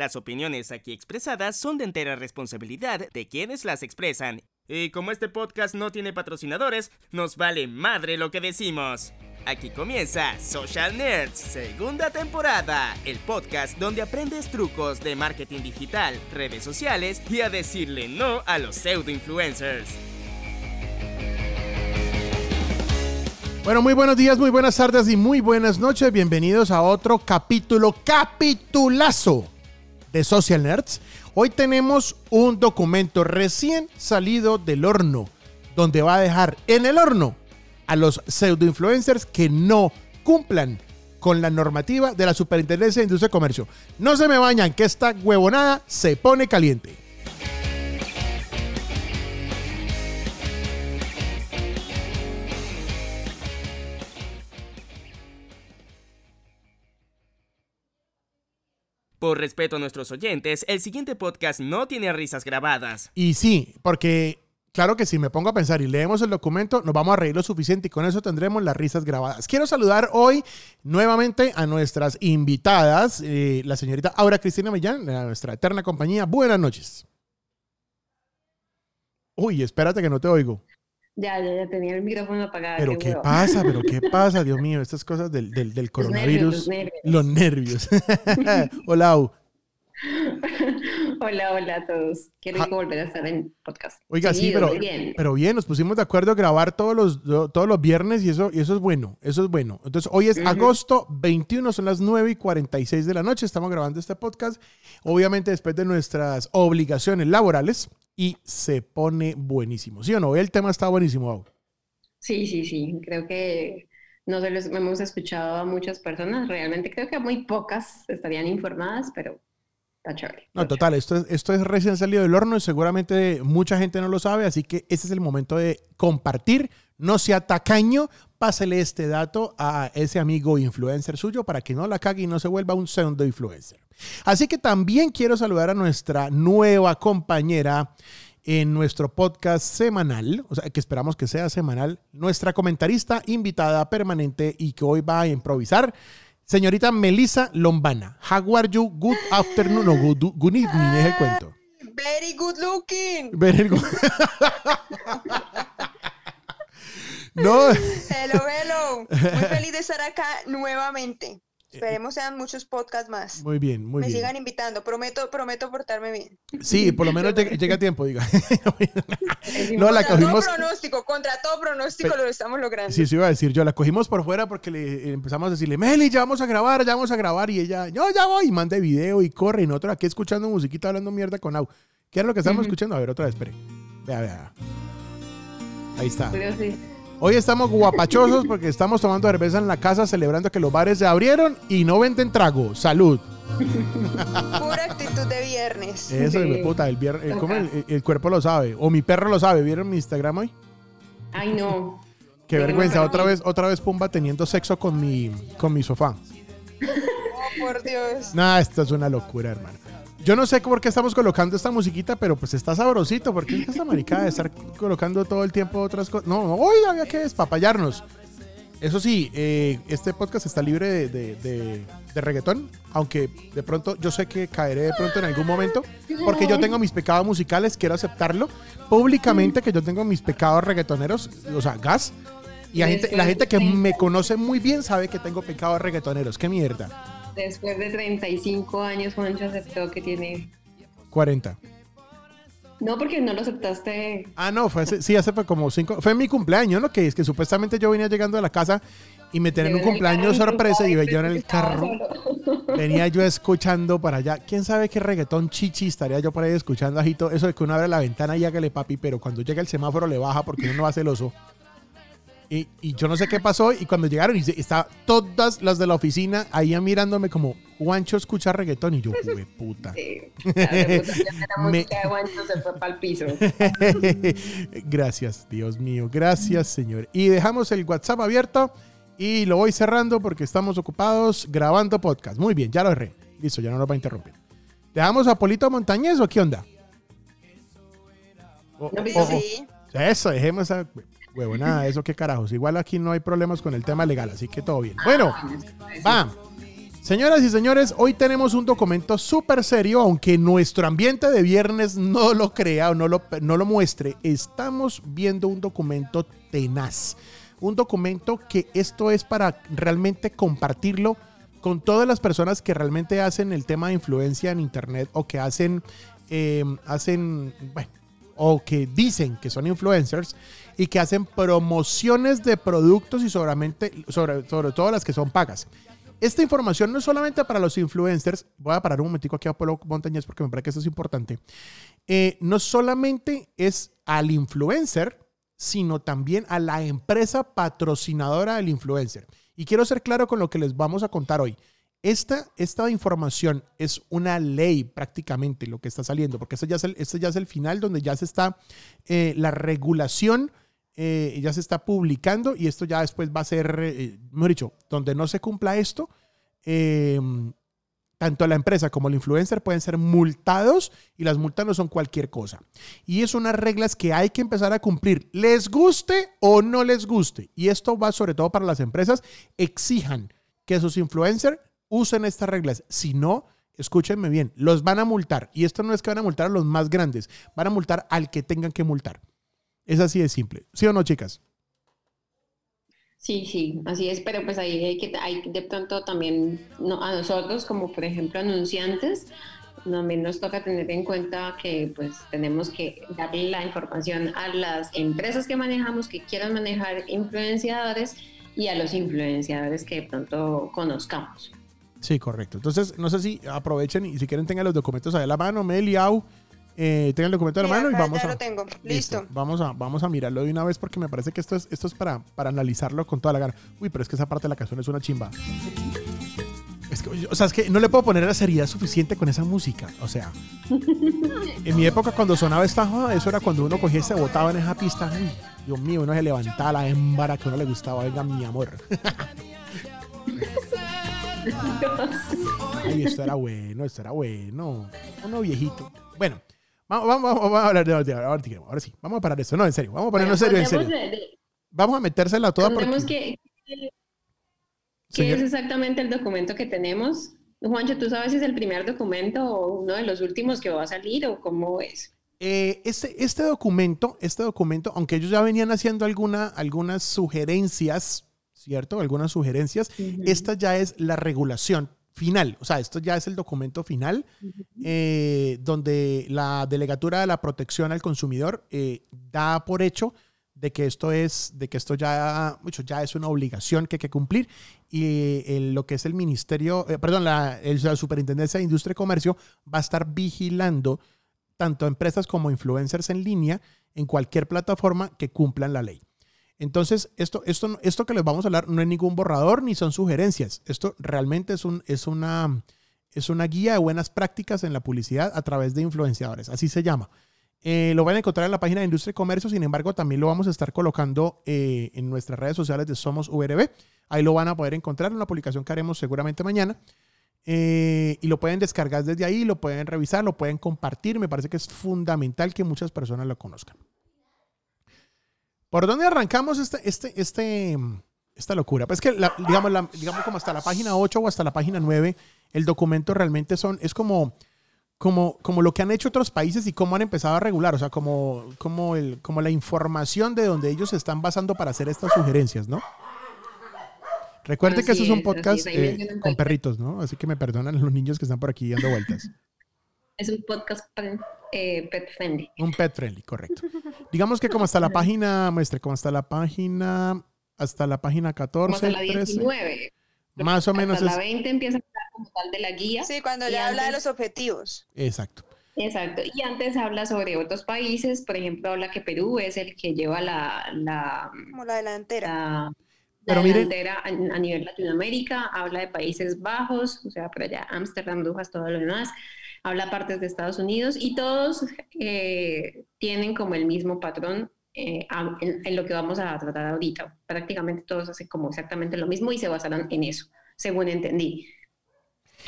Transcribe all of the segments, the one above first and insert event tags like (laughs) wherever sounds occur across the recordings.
Las opiniones aquí expresadas son de entera responsabilidad de quienes las expresan. Y como este podcast no tiene patrocinadores, nos vale madre lo que decimos. Aquí comienza Social Nerds, segunda temporada, el podcast donde aprendes trucos de marketing digital, redes sociales y a decirle no a los pseudo influencers. Bueno, muy buenos días, muy buenas tardes y muy buenas noches. Bienvenidos a otro capítulo, capitulazo de Social Nerds. Hoy tenemos un documento recién salido del horno, donde va a dejar en el horno a los pseudo influencers que no cumplan con la normativa de la Superintendencia de Industria y Comercio. No se me bañan, que esta huevonada se pone caliente. Por respeto a nuestros oyentes, el siguiente podcast no tiene risas grabadas. Y sí, porque claro que si me pongo a pensar y leemos el documento, nos vamos a reír lo suficiente y con eso tendremos las risas grabadas. Quiero saludar hoy nuevamente a nuestras invitadas, eh, la señorita Aura Cristina Millán, de nuestra eterna compañía. Buenas noches. Uy, espérate que no te oigo. Ya, ya, ya tenía el micrófono apagado. Pero qué, pasa, pero qué pasa, Dios mío, estas cosas del, del, del coronavirus. Los nervios. Los nervios. (laughs) hola, Au. hola, (laughs) hola a todos. Quiero volver a estar en podcast. Oiga, sí, pero bien. pero bien, nos pusimos de acuerdo a grabar todos los, todos los viernes y eso, y eso es bueno, eso es bueno. Entonces, hoy es agosto 21, son las 9 y 46 de la noche, estamos grabando este podcast, obviamente después de nuestras obligaciones laborales y se pone buenísimo. ¿Sí o no? El tema está buenísimo, Au. Sí, sí, sí, creo que no se los hemos escuchado a muchas personas, realmente creo que muy pocas estarían informadas, pero no, total, esto es, esto es recién salido del horno y seguramente mucha gente no lo sabe, así que ese es el momento de compartir. No sea tacaño, pásele este dato a ese amigo influencer suyo para que no la cague y no se vuelva un pseudo influencer. Así que también quiero saludar a nuestra nueva compañera en nuestro podcast semanal, o sea, que esperamos que sea semanal, nuestra comentarista invitada permanente y que hoy va a improvisar. Señorita Melissa Lombana, how are you? Good afternoon o good, good evening es el cuento. Very good looking. Very good. (laughs) no. Hello, hello. Muy feliz de estar acá nuevamente. Esperemos sean muchos podcasts más. Muy bien, muy bien. Me sigan invitando. Prometo, prometo portarme bien. Sí, por lo menos llega, a tiempo, diga. no, la cogimos. Todo pronóstico, contra todo pronóstico lo estamos logrando. Sí, sí, iba a decir yo. La cogimos por fuera porque le empezamos a decirle, Meli, ya vamos a grabar, ya vamos a grabar. Y ella, yo ya voy. Y manda video y corre. Y nosotros aquí escuchando musiquita, hablando mierda con Au. ¿Qué era lo que estamos escuchando? A ver, otra vez, espere. Vea, vea. Ahí está. sí. Hoy estamos guapachosos porque estamos tomando cerveza en la casa celebrando que los bares se abrieron y no venden trago. Salud. Pura actitud de viernes. Eso, sí. puta, el, viernes, el, el, cuerpo lo sabe. O mi perro lo sabe. ¿Vieron mi Instagram hoy? Ay, no. Qué vergüenza. Otra vez, otra vez Pumba teniendo sexo con mi, con mi sofá. Oh, por Dios. Nah, esto es una locura, hermano. Yo no sé por qué estamos colocando esta musiquita, pero pues está sabrosito. porque es esta maricada de estar colocando todo el tiempo otras cosas? No, hoy había que despapallarnos. Eso sí, eh, este podcast está libre de, de, reggaetón, aunque de pronto yo sé que caeré de pronto en algún momento, porque yo tengo mis pecados musicales, quiero aceptarlo públicamente que yo tengo mis pecados reggaetoneros, o sea, gas. Y la gente, la gente que me conoce muy bien sabe que tengo pecados reggaetoneros. ¿Qué mierda? Después de 35 años, Juancho aceptó que tiene 40. No, porque no lo aceptaste. Ah, no, fue sí, hace fue como cinco. Fue mi cumpleaños, ¿no? Que es que supuestamente yo venía llegando a la casa y me tenían un cumpleaños sorpresa y yo en el carro. (laughs) Venía yo escuchando para allá. ¿Quién sabe qué reggaetón chichi estaría yo por ahí escuchando ajito? Eso de que uno abre la ventana y hágale papi, pero cuando llega el semáforo le baja porque uno no va celoso. Y, yo no sé qué pasó. Y cuando llegaron, y estaban todas las de la oficina ahí mirándome como, Juancho escucha reggaetón. Y yo, jugué puta. Sí. (laughs) Me... se fue para el piso. (laughs) gracias, Dios mío. Gracias, Señor. Y dejamos el WhatsApp abierto. Y lo voy cerrando porque estamos ocupados grabando podcast. Muy bien, ya lo erré. Listo, ya no nos va a interrumpir. ¿Dejamos a Polito Montañez o qué onda? no, sí. Eso, dejemos a huevo, nada, (laughs) eso qué carajos. Igual aquí no hay problemas con el tema legal, así que todo bien. Bueno, va. Señoras y señores, hoy tenemos un documento súper serio, aunque nuestro ambiente de viernes no lo crea o no lo, no lo muestre. Estamos viendo un documento tenaz. Un documento que esto es para realmente compartirlo con todas las personas que realmente hacen el tema de influencia en Internet o que hacen, eh, hacen, bueno, o que dicen que son influencers y que hacen promociones de productos y sobre, sobre todo las que son pagas. Esta información no es solamente para los influencers, voy a parar un momentico aquí a Polo Montañez porque me parece que esto es importante, eh, no solamente es al influencer, sino también a la empresa patrocinadora del influencer. Y quiero ser claro con lo que les vamos a contar hoy. Esta, esta información es una ley prácticamente lo que está saliendo, porque esto ya es el, ya es el final donde ya se está eh, la regulación eh, ya se está publicando y esto ya después va a ser, eh, mejor dicho, donde no se cumpla esto, em, tanto la empresa como el influencer pueden ser multados y las multas no son cualquier cosa. Y es unas reglas que hay que empezar a cumplir, les guste o no les guste. Y esto va sobre todo para las empresas, exijan que sus influencers usen estas reglas. Si no, escúchenme bien, los van a multar. Y esto no es que van a multar a los más grandes, van a multar al que tengan que multar. Es así de simple. ¿Sí o no, chicas? Sí, sí, así es, pero pues ahí hay que, hay de pronto también no, a nosotros, como por ejemplo anunciantes, también nos toca tener en cuenta que pues tenemos que darle la información a las empresas que manejamos, que quieran manejar influenciadores y a los influenciadores que de pronto conozcamos. Sí, correcto. Entonces, no sé si aprovechen y si quieren tengan los documentos ahí a la mano, Meliau eh, tenga el documento en la mano y vamos ya a. lo tengo. Listo. Vamos, a, vamos a mirarlo de una vez porque me parece que esto es, esto es para, para analizarlo con toda la gana. Uy, pero es que esa parte de la canción es una chimba. Es que, o sea, es que no le puedo poner la seriedad suficiente con esa música. O sea, (laughs) en mi época cuando sonaba esta eso era cuando uno cogía y se botaba en esa pista. Uy, Dios mío, uno se levantaba la hembra que uno le gustaba. Venga, mi amor. (laughs) Ay, esto era bueno, esto era bueno. Uno viejito. Bueno, Vamos, vamos, a hablar de ahora, sí, vamos a parar eso. No, en serio, vamos a ponernos serio, en serio. vamos a metérsela toda porque... que, ¿Qué es exactamente el documento que tenemos? Juancho, ¿tú sabes si es el primer documento o uno de los últimos que va a salir o cómo es? Eh, este, este documento, este documento, aunque ellos ya venían haciendo alguna, algunas sugerencias, ¿cierto? Algunas sugerencias, esta ya es la regulación final, o sea, esto ya es el documento final, eh, donde la Delegatura de la Protección al Consumidor eh, da por hecho de que esto es, de que esto ya, mucho, ya es una obligación que hay que cumplir y eh, lo que es el Ministerio, perdón, la, la Superintendencia de Industria y Comercio va a estar vigilando tanto empresas como influencers en línea en cualquier plataforma que cumplan la ley. Entonces, esto, esto, esto que les vamos a hablar no es ningún borrador ni son sugerencias. Esto realmente es, un, es, una, es una guía de buenas prácticas en la publicidad a través de influenciadores. Así se llama. Eh, lo van a encontrar en la página de Industria y Comercio, sin embargo, también lo vamos a estar colocando eh, en nuestras redes sociales de Somos VRB. Ahí lo van a poder encontrar en una publicación que haremos seguramente mañana. Eh, y lo pueden descargar desde ahí, lo pueden revisar, lo pueden compartir. Me parece que es fundamental que muchas personas lo conozcan. ¿Por dónde arrancamos este, este, este, esta locura? Pues que, digamos, digamos, como hasta la página 8 o hasta la página 9, el documento realmente son, es como, como, como lo que han hecho otros países y cómo han empezado a regular, o sea, como, como, el, como la información de donde ellos se están basando para hacer estas sugerencias, ¿no? Recuerde que eso es un podcast eh, con perritos, ¿no? Así que me perdonan los niños que están por aquí dando vueltas. (laughs) Es un podcast eh, pet friendly. Un pet friendly, correcto. Digamos que como hasta la página, muestre, como hasta la página, hasta la página 14, hasta la 19. Más o menos. Hasta la 20 empieza a hablar como tal de la guía. Sí, cuando ya habla de los objetivos. Exacto. Exacto. Y antes habla sobre otros países, por ejemplo, habla que Perú es el que lleva la... la como la delantera. La, Pero delantera a, nivel Latinoamérica, habla de Países Bajos, o sea, por allá Ámsterdam, Dujas, todo lo demás habla partes de Estados Unidos y todos eh, tienen como el mismo patrón eh, en, lo que vamos a tratar ahorita. Prácticamente todos hacen como exactamente lo mismo y se basaron en eso, según entendí.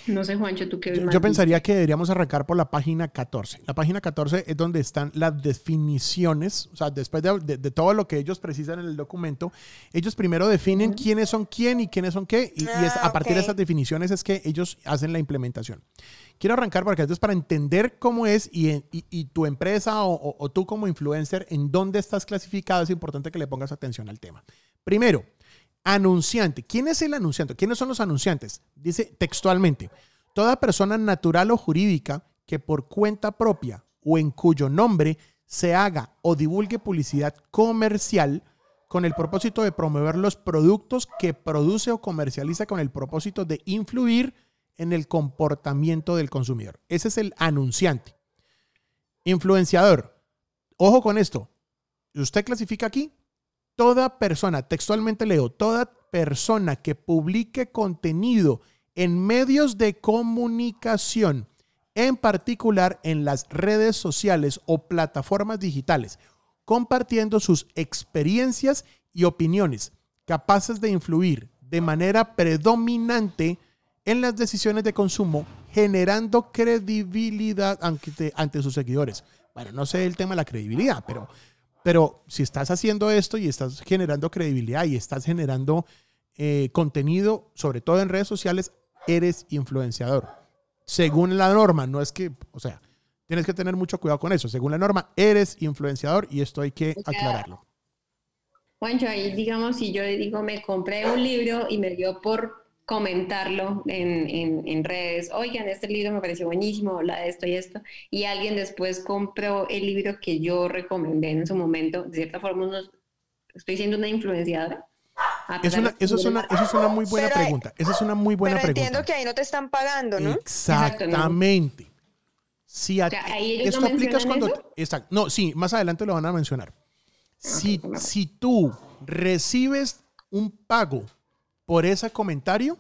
No sé, Juancho, tú qué Yo, yo pensaría que deberíamos arrancar por la página 14. La página 14 es donde están las definiciones, o sea, después de, de- de todo lo que ellos precisan en el documento, ellos primero definen quiénes son quién y quiénes son qué, y, y es, Ah, a partir de ok. esas definiciones es que ellos hacen la implementación. Quiero arrancar porque esto es para entender cómo es y, tu empresa o tú como influencer, en dónde estás clasificado, es importante que le pongas atención al tema. Primero, anunciante. ¿Quién es el anunciante? ¿Quiénes son los anunciantes? Dice textualmente, toda persona natural o jurídica que por cuenta propia o en cuyo nombre se haga o divulgue publicidad comercial con el propósito de promover los productos que produce o comercializa con el propósito de influir en el comportamiento del consumidor. Ese es el anunciante. Influenciador. Ojo con esto. Usted clasifica aquí toda persona, textualmente leo, toda persona que publique contenido en medios de comunicación, en particular en las redes sociales o plataformas digitales, compartiendo sus experiencias y opiniones capaces de influir de manera predominante en las decisiones de consumo, generando credibilidad ante, ante sus seguidores. Bueno, no sé el tema de la credibilidad, pero pero si estás haciendo esto y estás generando credibilidad y estás generando eh, contenido, sobre todo en redes sociales, eres influenciador. Según la norma, no es que, o sea, tienes que tener mucho cuidado con eso. Según la norma, eres influenciador y esto hay que aclararlo. Juancho, ahí digamos, si yo digo, me compré un libro y me dio por comentarlo en, en, en redes, oigan, este libro me pareció buenísimo, habla de esto y esto, y alguien después compró el libro que yo recomendé en su momento, de cierta forma, unos- estoy siendo una influenciadora. Es una, eso, es una, eso es una muy buena Pero pregunta. Esa es una muy buena Pero pregunta. entiendo que ahí no te están pagando, ¿no? Exactamente. Si a O sea, ti- ¿ahí ellos esto no aplicas cuando. eso? Exacto. No, sí, más adelante lo van a mencionar. Si, si tú recibes un pago por ese comentario,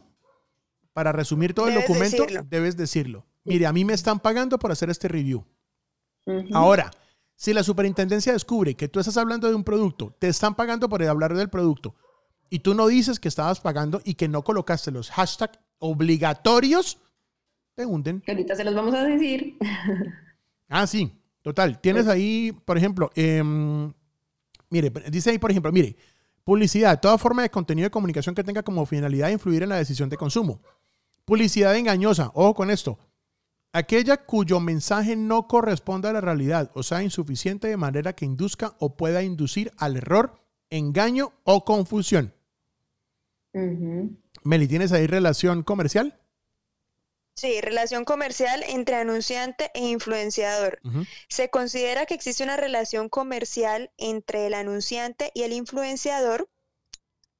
para resumir todo el Debes documento, decirlo. debes decirlo. Mire, a mí me están pagando por hacer este review. Ujú. Ahora, si la superintendencia descubre que tú estás hablando de un producto, te están pagando por hablar del producto, y tú no dices que estabas pagando y que no colocaste los hashtags obligatorios, te hunden. Ahorita se los vamos a decir. (laughs) Ah, sí, total. Tienes ahí, por ejemplo, em, mire, dice ahí, por ejemplo, mire, publicidad, toda forma de contenido de comunicación que tenga como finalidad influir en la decisión de consumo. Publicidad engañosa, ojo con esto. Aquella cuyo mensaje no corresponda a la realidad o sea insuficiente de manera que induzca o pueda inducir al error, engaño o confusión. Meli, ¿tienes ahí relación comercial? Sí, relación comercial entre anunciante e influenciador. Se considera que existe una relación comercial entre el anunciante y el influenciador.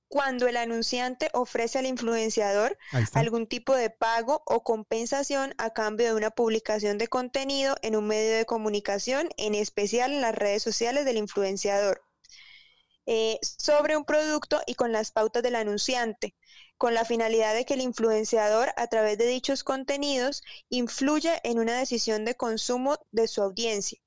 Cuando el anunciante ofrece al influenciador algún tipo de pago o compensación a cambio de una publicación de contenido en un medio de comunicación, en especial en las redes sociales del influenciador, eh, sobre un producto y con las pautas del anunciante, con la finalidad de que el influenciador a través de dichos contenidos influya en una decisión de consumo de su audiencia.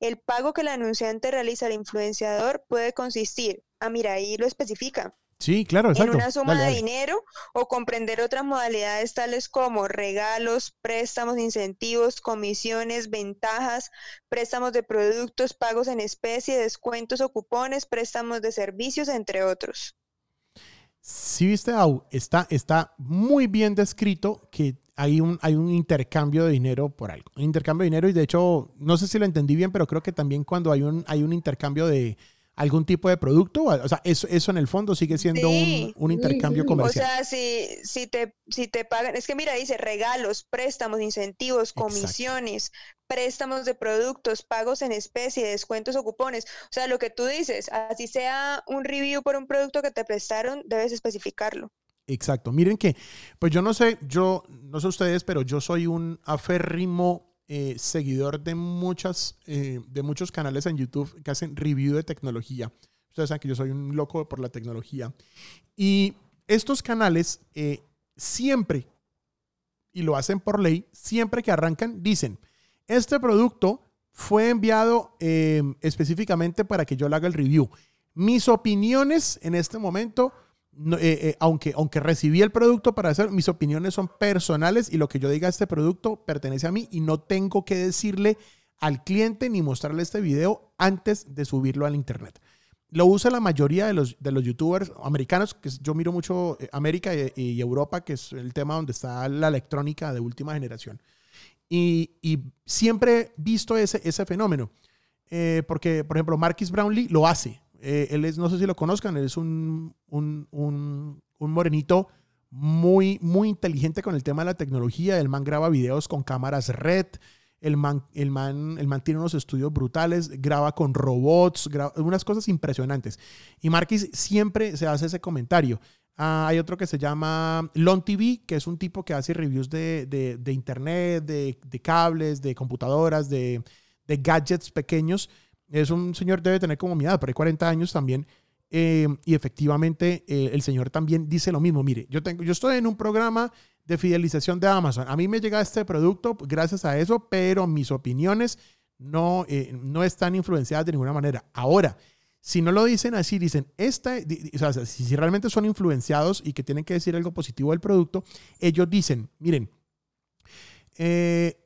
El pago que el anunciante realiza al influenciador puede consistir, ah, mira, ahí lo especifica, Sí, claro, exacto. en una suma Dale, de dinero o comprender otras modalidades tales como regalos, préstamos, incentivos, comisiones, ventajas, préstamos de productos, pagos en especie, descuentos o cupones, préstamos de servicios, entre otros. Si viste, Au, está, está muy bien descrito que hay un, hay un intercambio de dinero por algo. Un intercambio de dinero y de hecho, no sé si lo entendí bien, pero creo que también cuando hay un, hay un intercambio de algún tipo de producto, o sea, eso, eso en el fondo sigue siendo Sí. un, un intercambio sí. (laughs) O comercial. sea, si, si, te, si te pagan, es que mira, dice regalos, préstamos, incentivos, Exacto. comisiones, préstamos de productos, pagos en especie, descuentos o cupones. O sea, lo que tú dices, así sea un review por un producto que te prestaron, debes especificarlo. Exacto. Miren que, pues yo no sé, yo no sé ustedes, pero yo soy un aférrimo eh, seguidor de muchas, eh, de muchos canales en YouTube que hacen review de tecnología. Ustedes saben que yo soy un loco por la tecnología. Y estos canales eh, siempre, y lo hacen por ley, siempre que arrancan, dicen, este producto fue enviado eh, específicamente para que yo le haga el review. Mis opiniones en este momento aunque, aunque recibí el producto para hacer, mis opiniones son personales y lo que yo diga a este producto pertenece a mí y no tengo que decirle al cliente ni mostrarle este video antes de subirlo al internet. Lo usa la mayoría de los, de los youtubers americanos, que yo miro mucho eh, América y, Europa, que es el tema donde está la electrónica de última generación. Y, siempre he visto ese, ese fenómeno. Eh, porque, por ejemplo, Marquis Brownlee lo hace. Eh, él es, no sé si lo conozcan, él es un, un, un, un, morenito muy, muy inteligente con el tema de la tecnología. El man graba videos con cámaras red, el man, el, man, el man tiene unos estudios brutales, graba con robots, graba unas cosas impresionantes. Y Marquis siempre se hace ese comentario. Ah, hay otro que se llama Lon TV, que es un tipo que hace reviews de, de, internet, de, de, cables, de computadoras, de, gadgets pequeños. Es un señor, debe tener como mi edad, por ahí 40 años también. Eh, y efectivamente, eh, el señor también dice lo mismo. Mire, yo, tengo, yo estoy en un programa de fidelización de Amazon. A mí me llega este producto gracias a eso, pero mis opiniones no, eh, no están influenciadas de ninguna manera. Ahora, si no lo dicen así, dicen, esta, o sea, si realmente son influenciados y que tienen que decir algo positivo del producto, ellos dicen, miren, eh,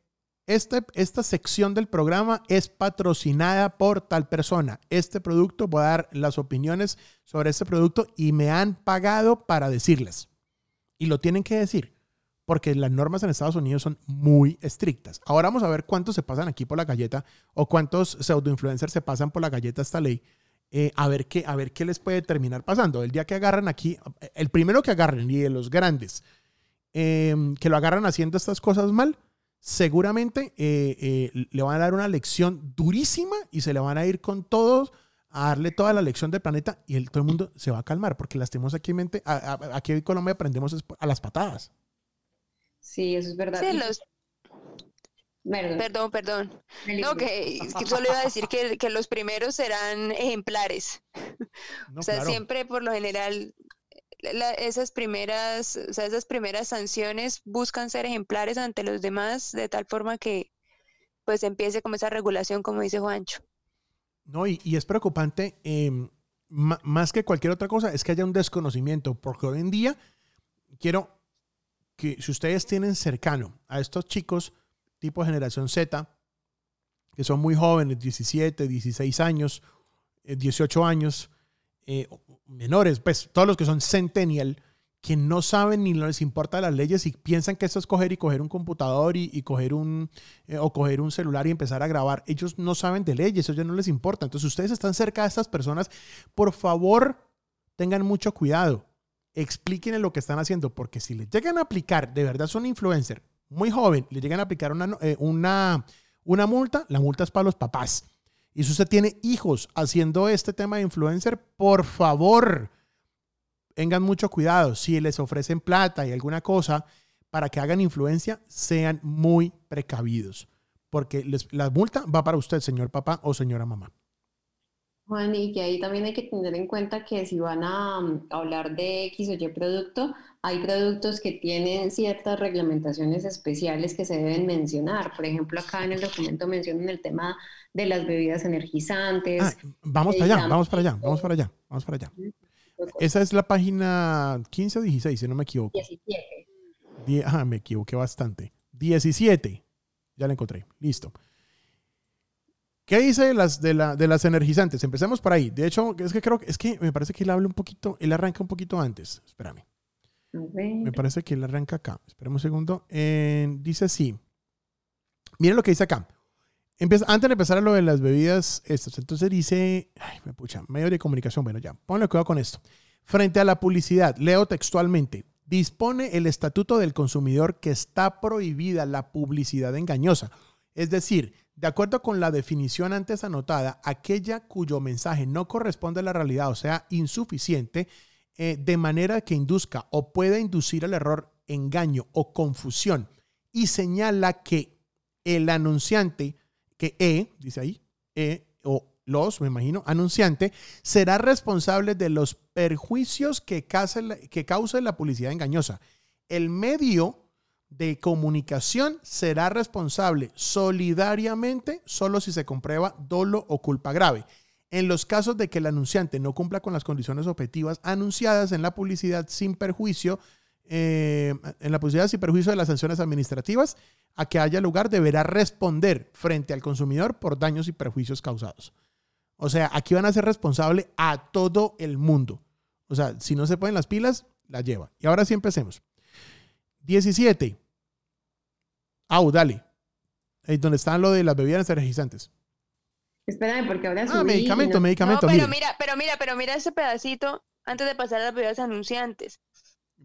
esta, esta sección del programa es patrocinada por tal persona. Este producto, voy a dar las opiniones sobre este producto y me han pagado para decirles. Y lo tienen que decir porque las normas en Estados Unidos son muy estrictas. Ahora vamos a ver cuántos se pasan aquí por la galleta o cuántos pseudo-influencers se pasan por la galleta esta ley. Eh, a, ver qué, a ver qué les puede terminar pasando. El día que agarran aquí, el primero que agarren y de los grandes, em, que lo agarran haciendo estas cosas mal, seguramente eh, eh, le van a dar una lección durísima y se le van a ir con todos a darle toda la lección del planeta y el, todo el mundo se va a calmar porque las tenemos aquí en mente, aquí en Colombia aprendemos a las patadas. Sí, eso es verdad. Perdón, perdón. No, que, solo iba a decir que, los primeros serán ejemplares. o sea, siempre por lo general esas primeras, o sea, esas primeras sanciones buscan ser ejemplares ante los demás de tal forma que pues empiece como esa regulación, como dice Juancho. No, y, es preocupante, em, más que cualquier otra cosa, es que haya un desconocimiento, porque hoy en día quiero que si ustedes tienen cercano a estos chicos tipo generación Z, que son muy jóvenes, 17, 16 años, 18 eh, años, eh, menores, pues todos los que son centennial, que no saben ni les importa las leyes y piensan que esto es coger y coger un computador y, coger un eh, o coger un celular y empezar a grabar. Ellos no saben de leyes, eso ya no les importa. Entonces, ustedes están cerca de estas personas, por favor, tengan mucho cuidado expliquen lo que están haciendo, porque si le llegan a aplicar, de verdad son influencer, muy joven, le llegan a aplicar una, eh, una, una multa, la multa es para los papás. Y si usted tiene hijos haciendo este tema de influencer, por favor, tengan mucho cuidado. Si les ofrecen plata y alguna cosa para que hagan influencia, sean muy precavidos, porque la multa va para usted, señor papá o señora mamá. Juan, y que ahí también hay que tener en cuenta que si van a, mm, hablar de X o Y producto, hay productos que tienen ciertas reglamentaciones especiales que se deben mencionar. Por ejemplo, acá en el documento mencionan el tema de las bebidas energizantes. Ah, vamos para allá, vamos para allá, vamos para allá, vamos para allá. Esa es la página 15 o 16, si no me equivoco. 17. ah, me equivoqué bastante. 17. Ya la encontré. Listo. ¿Qué dice de las, de, la, de las energizantes? Empecemos por ahí. De hecho, es que creo que es que me parece que él habla un poquito, él arranca un poquito antes. Espérame. Me parece que él arranca acá. Espérame un segundo. dice así. Miren lo que dice acá. Antes de empezar a lo de las bebidas, estas. Entonces dice, ay, me pucha, medio de comunicación. Bueno, ya, ponle cuidado con esto. Frente a la publicidad, leo textualmente, dispone el Estatuto del Consumidor que está prohibida la publicidad engañosa. Es decir, de acuerdo con la definición antes anotada, aquella cuyo mensaje no corresponde a la realidad o sea insuficiente, eh, de manera que induzca o pueda inducir al error, engaño o confusión, y señala que el anunciante, que E, dice ahí, E o los, me imagino, anunciante, será responsable de los perjuicios que cause, cause la publicidad engañosa. El medio de comunicación será responsable solidariamente solo si se comprueba dolo o culpa grave. En los casos de que el anunciante no cumpla con las condiciones objetivas anunciadas en la publicidad sin perjuicio, eh, en la publicidad sin perjuicio de las sanciones administrativas, a que haya lugar deberá responder frente al consumidor por daños y perjuicios causados. O sea, aquí van a ser responsables a todo el mundo. O sea, si no se ponen las pilas, la lleva. Y ahora sí empecemos. 17. Au, dale. Ahí donde están lo de las bebidas energizantes. Espérame, porque ahora Ah, medicamento, medicamento. pero mira, pero mira, pero mira ese pedacito antes de pasar a las bebidas anunciantes.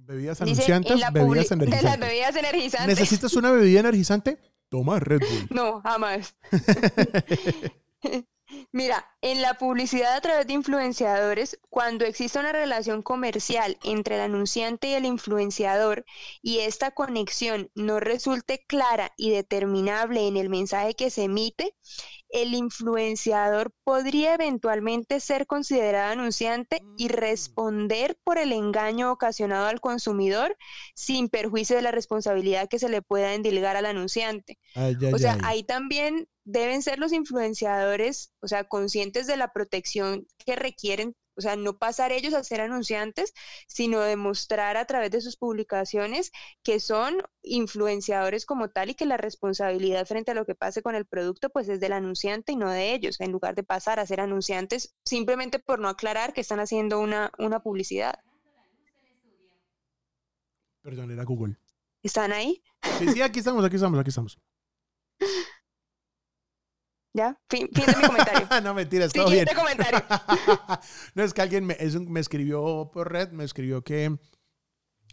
Bebidas anunciantes, bebidas (laughs) energizantes. las bebidas energizantes. ¿Necesitas una bebida energizante? Toma Red Bull. (laughs) No, jamás. (laughs) Mira, en la publicidad a través de influenciadores, cuando existe una relación comercial entre el anunciante y el influenciador y esta conexión no resulte clara y determinable en el mensaje que se emite, el influenciador podría eventualmente ser considerado anunciante y mm. responder por el engaño ocasionado al consumidor sin perjuicio de la responsabilidad que se le pueda endilgar al anunciante. o sea, ahí también deben ser los influenciadores, o sea, conscientes de la protección que requieren o sea, no pasar ellos a ser anunciantes, sino demostrar a través de sus publicaciones que son influenciadores como tal y que la responsabilidad frente a lo que pase con el producto pues es del anunciante y no de ellos, en lugar de pasar a ser anunciantes simplemente por no aclarar que están haciendo una, una publicidad. Perdón, era Google. ¿Están ahí? Sí, sí, aquí estamos, aquí estamos, aquí estamos. (laughs) ¿Ya? Fin, fin de mi comentario. (laughs) no, mentira, todo bien. comentario. (laughs) no, es que alguien me, me escribió por red, me escribió que,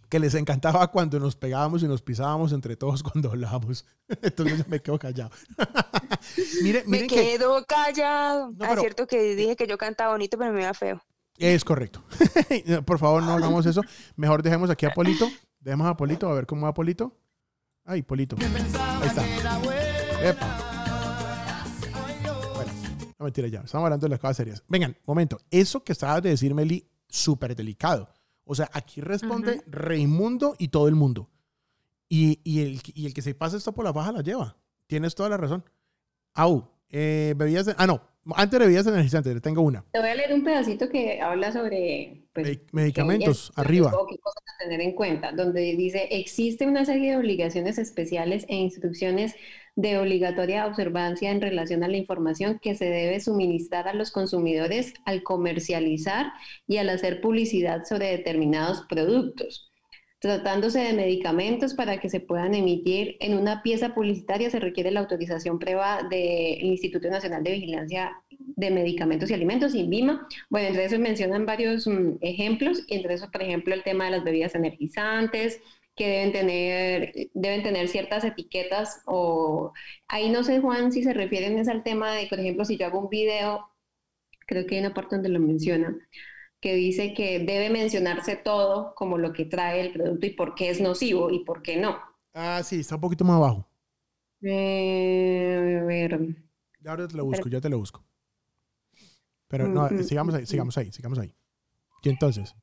que les encantaba cuando nos pegábamos y nos pisábamos entre todos (laughs) cuando hablábamos. Entonces me quedo callado. miren, me quedo callado. Ah, es cierto que dije que yo cantaba bonito, pero me iba feo. Es correcto. por favor, no hagamos eso. Mejor dejemos aquí a Polito. Dejemos a Polito, a ver cómo va Polito. Ay, Polito. Ahí está. Epa mentira, ya. Estamos hablando de las cosas serias. Vengan, momento. Eso que estabas de decir, Meli, súper delicado. O sea, aquí responde Reimundo y todo el mundo. Y, y, el, y, el, que se pasa esto por la baja la lleva. Tienes toda la razón. Au, eh, bebidas. ah, no. Antes de bebidas energizantes, tengo una. Te voy a leer un pedacito que habla sobre pues, medicamentos, arriba. Qué cosas a tener en cuenta, donde dice, existe una serie de obligaciones especiales e instrucciones de obligatoria observancia en relación a la información que se debe suministrar a los consumidores al comercializar y al hacer publicidad sobre determinados productos. Tratándose de medicamentos para que se puedan emitir en una pieza publicitaria se requiere la autorización prueba del Instituto Nacional de Vigilancia de Medicamentos y Alimentos, INVIMA. Bueno, entre esos mencionan varios mm, ejemplos, entre esos, por ejemplo, el tema de las bebidas energizantes, que deben tener, deben tener ciertas etiquetas o ahí no sé Juan si se refieren es al tema de, por ejemplo, si yo hago un video, creo que hay una parte donde lo menciona, que dice que debe mencionarse todo como lo que trae el producto y por qué es nocivo y por qué no. Ah, sí, está un poquito más abajo. Eh, a ver. Ya ahora te lo busco, ya te lo busco. Pero no, mm, mm, sigamos ahí, mm, sigamos ahí, sigamos ahí. Y entonces.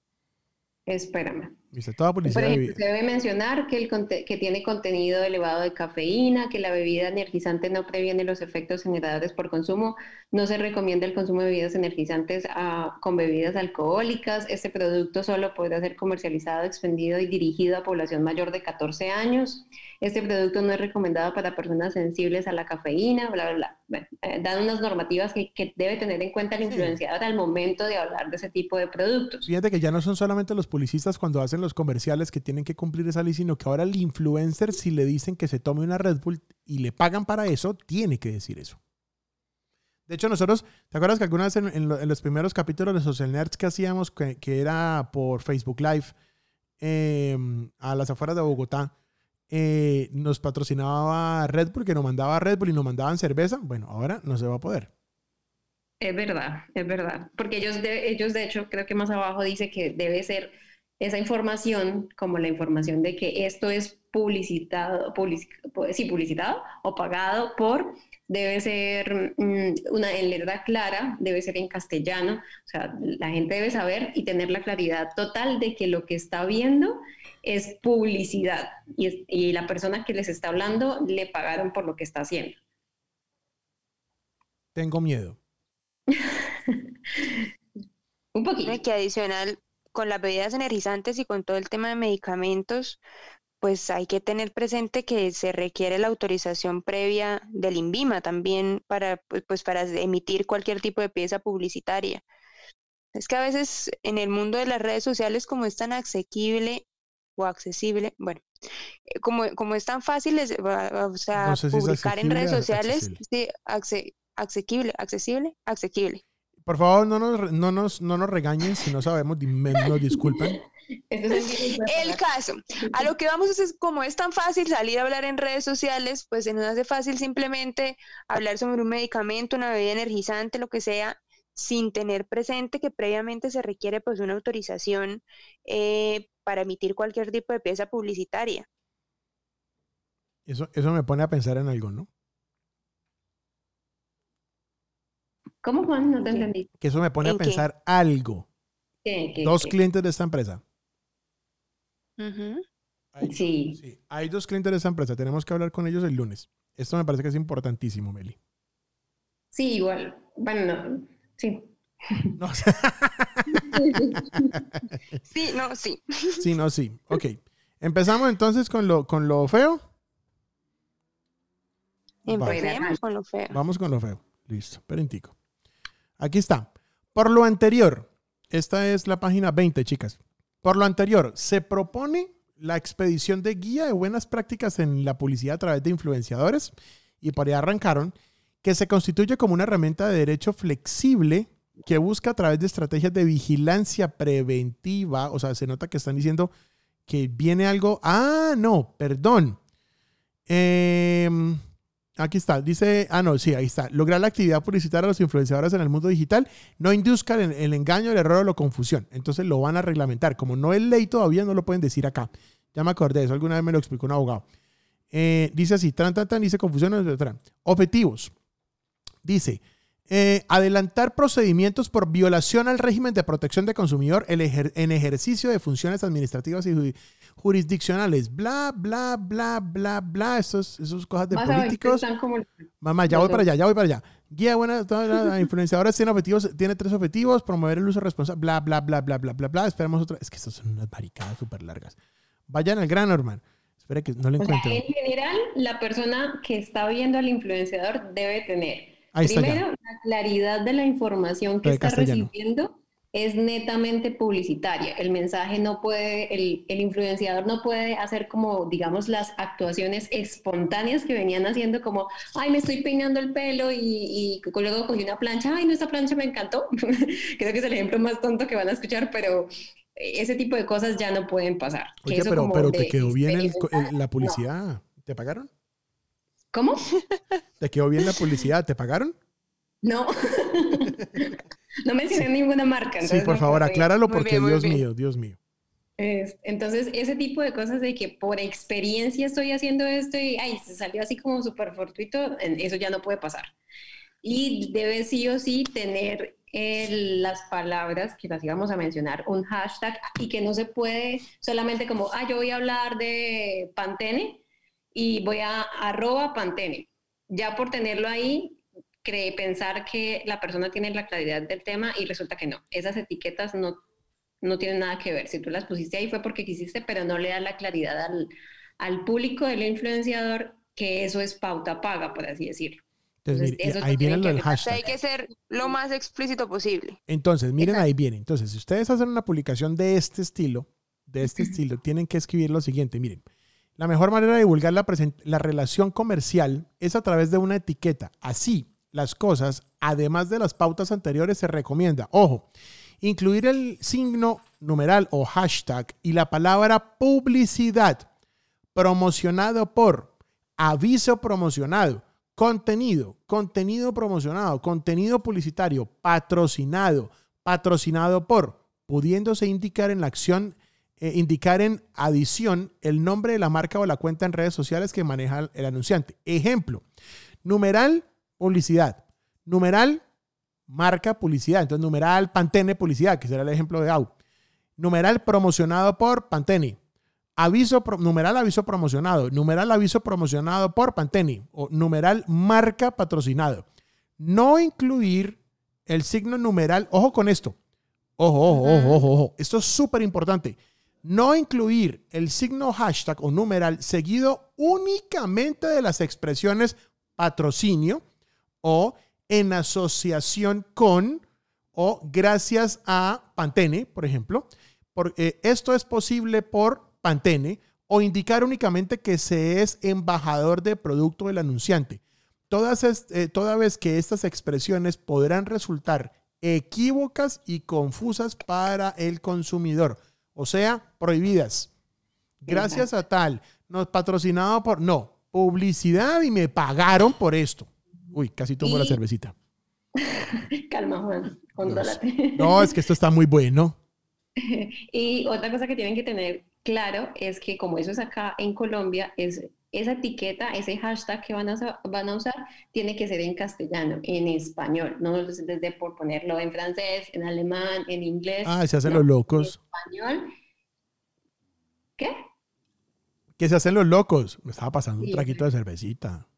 Espérame. Dice, toda publicidad Por ejemplo, se debe mencionar que, el, que tiene contenido elevado de cafeína, que la bebida energizante no previene los efectos generadores por consumo, no se recomienda el consumo de bebidas energizantes ah, con bebidas alcohólicas, este producto solo podrá ser comercializado, expendido y dirigido a población mayor de 14 años, este producto no es recomendado para personas sensibles a la cafeína, bla, bla, bla. Eh, dan unas normativas que, debe tener en cuenta el influenciador al momento de hablar de ese tipo de productos. Fíjate que ya no son solamente los publicistas cuando hacen los comerciales que tienen que cumplir esa ley, sino que ahora el influencer, si le dicen que se tome una Red Bull y le pagan para eso, tiene que decir eso. De hecho, nosotros, ¿te acuerdas que alguna vez en, los primeros capítulos de Social Nerds que hacíamos, que, era por Facebook Live, em, a las afueras de Bogotá, eh, nos patrocinaba Red Bull, que nos mandaba Red Bull y nos mandaban cerveza? Bueno, ahora no se va a poder. Es verdad, es verdad. Porque ellos de, ellos, de hecho, creo que más abajo dice que debe ser esa información como la información de que esto es publicitado, sí, publicitado o pagado por, debe ser mm, una en letra clara, debe ser en castellano, o sea, la gente debe saber y tener la claridad total de que lo que está viendo es publicidad y, y la persona que les está hablando le pagaron por lo que está haciendo. Tengo miedo. (laughs) Un poquito. Y que adicional, con las bebidas energizantes y con todo el tema de medicamentos, pues hay que tener presente que se requiere la autorización previa del INVIMA también para, pues, pues, para emitir cualquier tipo de pieza publicitaria. Es que a veces en el mundo de las redes sociales, como es tan asequible o accesible, bueno, eh, como, como es tan fácil, o sea, publicar en redes sociales, sí, asequible, accesible, asequible. Por favor, no nos, no nos, no nos regañen si no sabemos, nos disculpan. (laughs) el caso, a lo que vamos es, como es tan fácil salir a hablar en redes sociales, pues se nos hace fácil simplemente hablar sobre un medicamento, una bebida energizante, lo que sea, sin tener presente que previamente se requiere pues una autorización eh, para emitir cualquier tipo de pieza publicitaria. Eso, eso me pone a pensar en algo, ¿no? ¿Cómo, Juan? No te entendí. Que eso me pone a pensar algo. dos clientes de esta empresa. sí. Hay dos clientes de esta empresa. Tenemos que hablar con ellos el lunes. Esto me parece que es importantísimo, Meli. Sí, igual. Bueno, no. Sí. No. (laughs) sí, no, sí. Sí, no, sí. Ok. Empezamos entonces con lo, con lo feo. Empecemos con lo feo. Vamos con lo feo. Listo. Perentico. Aquí está. Por lo anterior, esta es la página 20, chicas. Por lo anterior, se propone la expedición de guía de buenas prácticas en la publicidad a través de influenciadores y por ahí arrancaron, que se constituye como una herramienta de derecho flexible que busca a través de estrategias de vigilancia preventiva, o sea, se nota que están diciendo que viene algo, ah, no, perdón. Eh, Aquí está, dice, ah, no, sí, ahí está. Lograr la actividad publicitaria a los influenciadores en el mundo digital no induzcan el, engaño, el error o la confusión. Entonces lo van a reglamentar. Como no es ley todavía, no lo pueden decir acá. Ya me acordé de eso, alguna vez me lo explicó un abogado. Eh, dice así, tran, tan, tan, dice confusión, etc. Objetivos. Dice, eh, adelantar procedimientos por violación al régimen de protección de consumidor en ejercicio de funciones administrativas y jurisdiccionales. Bla, bla, bla, bla, bla. Esos, esos cosas de políticos. Mamá, ya voy para allá, ya voy para allá. Guía buena, todas (laughs) influenciadoras tiene objetivos, tiene tres objetivos, promover el uso responsable, bla, bla, bla, bla, bla, bla, bla. Esperemos otra. Es que estas son unas baricadas súper largas. Vayan al grano, hermano. Espera que no le encuentro. en general, la persona que está viendo al influenciador debe tener Primero, la claridad de la información que está recibiendo es netamente publicitaria. El mensaje no puede, el, influenciador no puede hacer como, digamos, las actuaciones espontáneas que venían haciendo como, ay, me estoy peinando el pelo y, y luego cogí una plancha, ay, no, esta plancha me encantó. (laughs) Creo que es el ejemplo más tonto que van a escuchar, pero ese tipo de cosas ya no pueden pasar. Oye, pero, pero te quedó bien la publicidad. ¿Te pagaron? ¿Cómo? ¿Te quedó bien la publicidad? ¿Te pagaron? No. (laughs) no mencioné ninguna marca. Sí, por favor, acláralo porque Dios mío, Dios mío. entonces, ese tipo de cosas de que por experiencia estoy haciendo esto y ay, se salió así como súper fortuito, eso ya no puede pasar. Y debe sí o sí tener las palabras que las íbamos a mencionar, un hashtag, y que no se puede solamente como, ah, yo voy a hablar de Pantene y voy a arroba Pantene. Ya por tenerlo ahí, cree pensar que la persona tiene la claridad del tema y resulta que no. Esas etiquetas no, no tienen nada que ver. Si tú las pusiste ahí fue porque quisiste, pero no le da la claridad al, al público del influenciador que eso es pauta paga, por así decirlo. Entonces, ahí viene lo del hashtag. Hay que ser lo más explícito posible. Entonces, miren, ahí viene. Entonces, si ustedes hacen una publicación de este estilo, de este estilo, tienen que escribir lo siguiente. Miren, la mejor manera de divulgar la, la relación comercial es a través de una etiqueta. Así, las cosas, además de las pautas anteriores, se recomienda, ojo, incluir el signo numeral o hashtag y la palabra publicidad, promocionado por, aviso promocionado, contenido, contenido promocionado, contenido publicitario, patrocinado, patrocinado por, pudiéndose indicar en la acción eh, indicar en adición el nombre de la marca o la cuenta en redes sociales que maneja el anunciante. Ejemplo, numeral publicidad, numeral marca publicidad, entonces numeral Pantene publicidad, que será el ejemplo de AU. Numeral promocionado por Pantene. Aviso, numeral aviso promocionado, numeral aviso promocionado por Pantene o numeral marca patrocinado. No incluir el signo numeral, ojo con esto, ojo, ojo, ojo, ojo, ojo, esto es súper importante. No incluir el signo hashtag o numeral seguido únicamente de las expresiones patrocinio o en asociación con o gracias a Pantene, por ejemplo. Eh, esto es posible por Pantene o indicar únicamente que se es embajador de producto del anunciante. Todas eh, toda vez que estas expresiones podrán resultar equívocas y confusas para el consumidor, o sea, prohibidas. Gracias a tal, nos patrocinado por, no, publicidad y me pagaron por esto. Uy, casi tomo la cervecita. (laughs) Calma, Juan, No, es que esto está muy bueno. (laughs) y otra cosa que tienen que tener claro es que como eso es acá en Colombia, es esa etiqueta, ese hashtag que van a, van a usar, tiene que ser en castellano, en español, no desde por ponerlo en francés, en alemán, en inglés. Ah, se hacen los locos. En español. ¿Qué? Que se hacen los locos. Me estaba pasando un traquito de cervecita.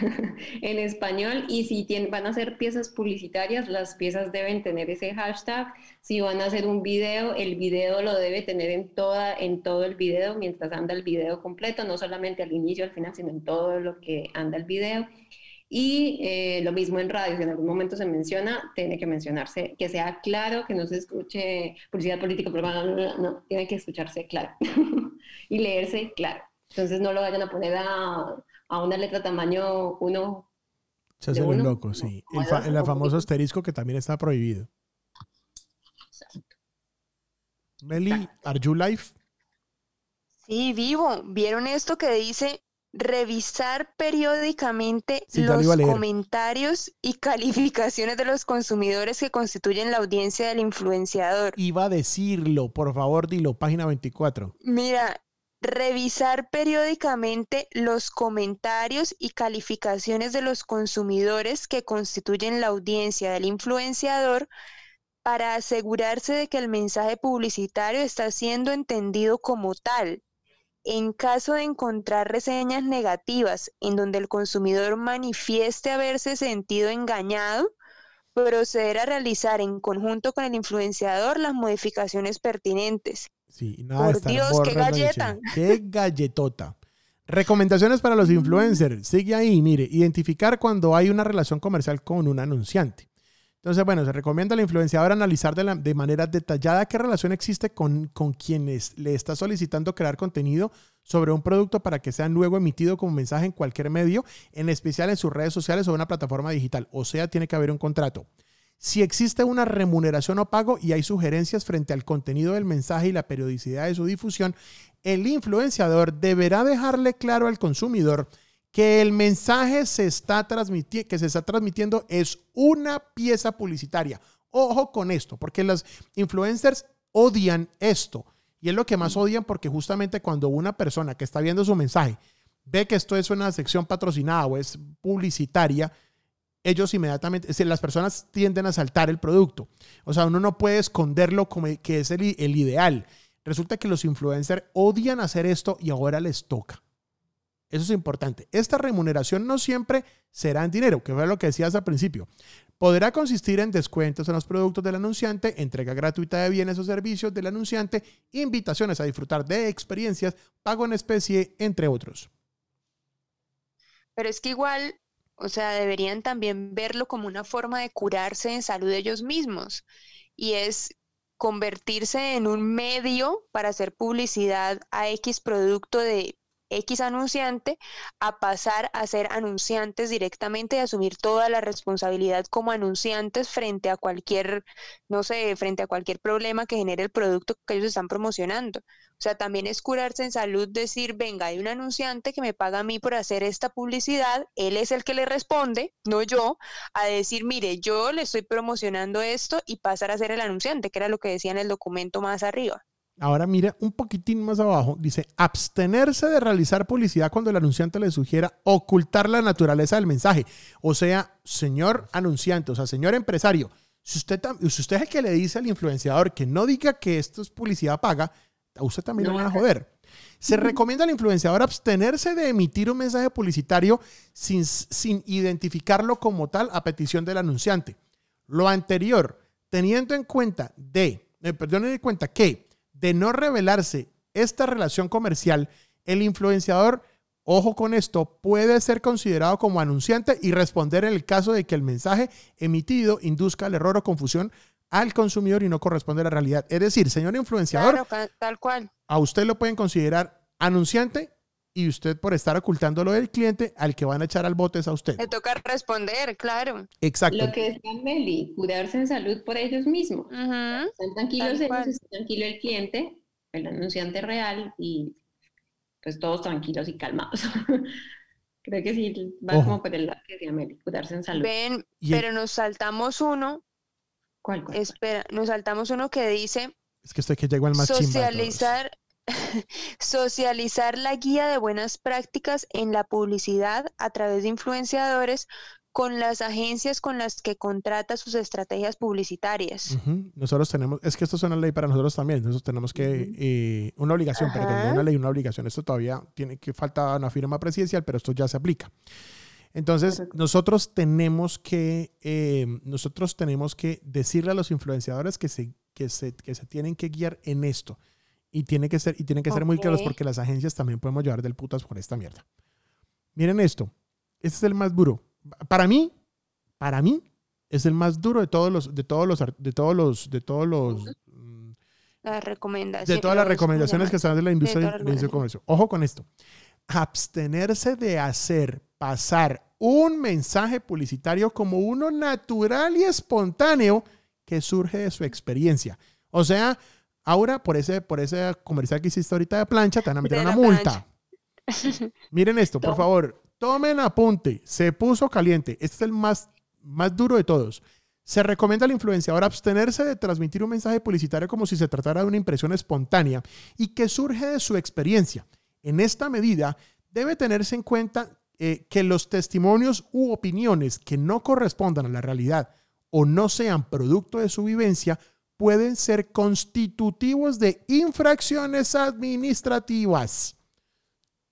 (laughs) en español y si van a hacer piezas publicitarias, las piezas deben tener ese hashtag. Si van a hacer un video, el video lo debe tener en, toda, en todo el video mientras anda el video completo, no solamente al inicio, al final, sino en todo lo que anda el video. Y eh, lo mismo en radio, si en algún momento se menciona, tiene que mencionarse, que sea claro, que no se escuche publicidad política, propaganda, no, tiene que escucharse claro (laughs) y leerse claro. Entonces no lo vayan a poner a a una letra tamaño 1. Se hace muy loco, sí. el, famoso asterisco que también está prohibido. Exacto. Meli, ¿are you live? Sí, vivo. ¿Vieron esto que dice revisar periódicamente los comentarios y calificaciones de los consumidores que constituyen la audiencia del influenciador. Iba a decirlo, por favor, dilo, página 24. Mira, revisar periódicamente los comentarios y calificaciones de los consumidores que constituyen la audiencia del influenciador para asegurarse de que el mensaje publicitario está siendo entendido como tal. En caso de encontrar reseñas negativas en donde el consumidor manifieste haberse sentido engañado, proceder a realizar en conjunto con el influenciador las modificaciones pertinentes Sí, nada Por Dios, qué galleta. Qué galletota. Recomendaciones para los influencers. Sigue ahí, mire, identificar cuando hay una relación comercial con un anunciante. Entonces, bueno, se recomienda al influenciador analizar de, de manera detallada qué relación existe con, con quienes le está solicitando crear contenido sobre un producto para que sea luego emitido como mensaje en cualquier medio, en especial en sus redes sociales o una plataforma digital. O sea, tiene que haber un contrato. Si existe una remuneración o pago y hay sugerencias frente al contenido del mensaje y la periodicidad de su difusión, el influenciador deberá dejarle claro al consumidor que el mensaje se está que se está transmitiendo es una pieza publicitaria. Ojo con esto, porque los influencers odian esto. Y es lo que más odian porque justamente cuando una persona que está viendo su mensaje ve que esto es una sección patrocinada o es publicitaria, ellos inmediatamente, las personas tienden a saltar el producto. O sea, uno no puede esconderlo como que es el, ideal. Resulta que los influencers odian hacer esto y ahora les toca. Eso es importante. Esta remuneración no siempre será en dinero, que fue lo que decías al principio. Podrá consistir en descuentos en los productos del anunciante, entrega gratuita de bienes o servicios del anunciante, invitaciones a disfrutar de experiencias, pago en especie, entre otros. Pero es que igual o sea, deberían también verlo como una forma de curarse en salud ellos mismos. Y es convertirse en un medio para hacer publicidad a X producto de X anunciante a pasar a ser anunciantes directamente y asumir toda la responsabilidad como anunciantes frente a cualquier, no sé, frente a cualquier problema que genere el producto que ellos están promocionando. O sea, también es curarse en salud, decir, venga, hay un anunciante que me paga a mí por hacer esta publicidad, él es el que le responde, no yo, a decir, mire, yo le estoy promocionando esto y pasar a ser el anunciante, que era lo que decía en el documento más arriba. Ahora mira un poquitín más abajo, dice abstenerse de realizar publicidad cuando el anunciante le sugiera ocultar la naturaleza del mensaje. O sea, señor anunciante, o sea, señor empresario, si usted, si usted es el que le dice al influenciador que no diga que esto es publicidad paga, a usted también lo van a joder. Se recomienda al influenciador abstenerse de emitir un mensaje publicitario sin, sin identificarlo como tal a petición del anunciante. Lo anterior, teniendo en cuenta de, eh, perdón, en cuenta que de no revelarse esta relación comercial, el influenciador, ojo con esto, puede ser considerado como anunciante y responder en el caso de que el mensaje emitido induzca el error o confusión al consumidor y no corresponde a la realidad. Es decir, señor influenciador, tal cual. a usted lo pueden considerar anunciante y usted por estar ocultándolo del cliente, al que van a echar al bote es a usted. Le toca responder, claro. Exacto. Lo que decía Meli, curarse en salud por ellos mismos. Están tranquilos ellos, está tranquilo el cliente, el anunciante real y pues todos tranquilos y calmados. (laughs) Creo que sí, va como por el lado que decía Meli, curarse en salud. Ven, pero nos saltamos uno. ¿Cuál, cuál, Espera, nos saltamos uno que dice... Es que estoy que llegó al más Socializar (laughs) socializar la guía de buenas prácticas en la publicidad a través de influenciadores con las agencias con las que contrata sus estrategias publicitarias. Nosotros tenemos, es que esto es una ley para nosotros también, nosotros tenemos que, eh, una obligación, perdón, una ley, una obligación, esto todavía tiene que falta una firma presidencial, pero esto ya se aplica. Entonces, nosotros tenemos que, eh, nosotros tenemos que decirle a los influenciadores que se, que se, que se tienen que guiar en esto. Y tiene que ser, y tiene que ser muy claros porque las agencias también podemos llevar del putas por esta mierda. Miren esto. Este es el más duro. Para mí, para mí, es el más duro de todos los, de todos los, de todos los, de todos los. Mm, las recomendaciones. De todas las recomendaciones que están de la industria de comercio. Ojo con esto. Abstenerse de hacer pasar un mensaje publicitario como uno natural y espontáneo que surge de su experiencia. O sea, Ahora, por ese, por ese comercial que hiciste ahorita de plancha, te van a meter una multa. (laughs) Miren esto, por favor. Tomen apunte. Se puso caliente. Este es el más, más duro de todos. Se recomienda al influenciador abstenerse de transmitir un mensaje publicitario como si se tratara de una impresión espontánea y que surge de su experiencia. En esta medida, debe tenerse en cuenta eh, que los testimonios u opiniones que no correspondan a la realidad o no sean producto de su vivencia pueden ser constitutivos de infracciones administrativas.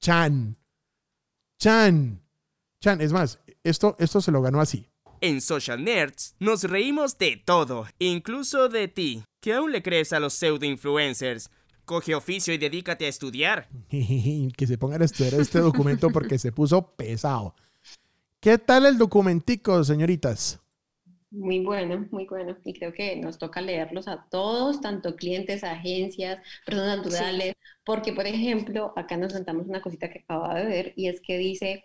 Chan. Chan. Chan. Es más, esto, esto se lo ganó así. En Social Nerds nos reímos de todo, incluso de ti, que aún le crees a los pseudo influencers. Coge oficio y dedícate a estudiar. (laughs) que se pongan a estudiar este documento porque se puso pesado. ¿Qué tal el documentico, señoritas? Muy bueno, muy bueno. Y creo que nos toca leerlos a todos, tanto clientes, agencias, personas naturales, porque, por ejemplo, acá nos sentamos una cosita que acababa de ver y es que dice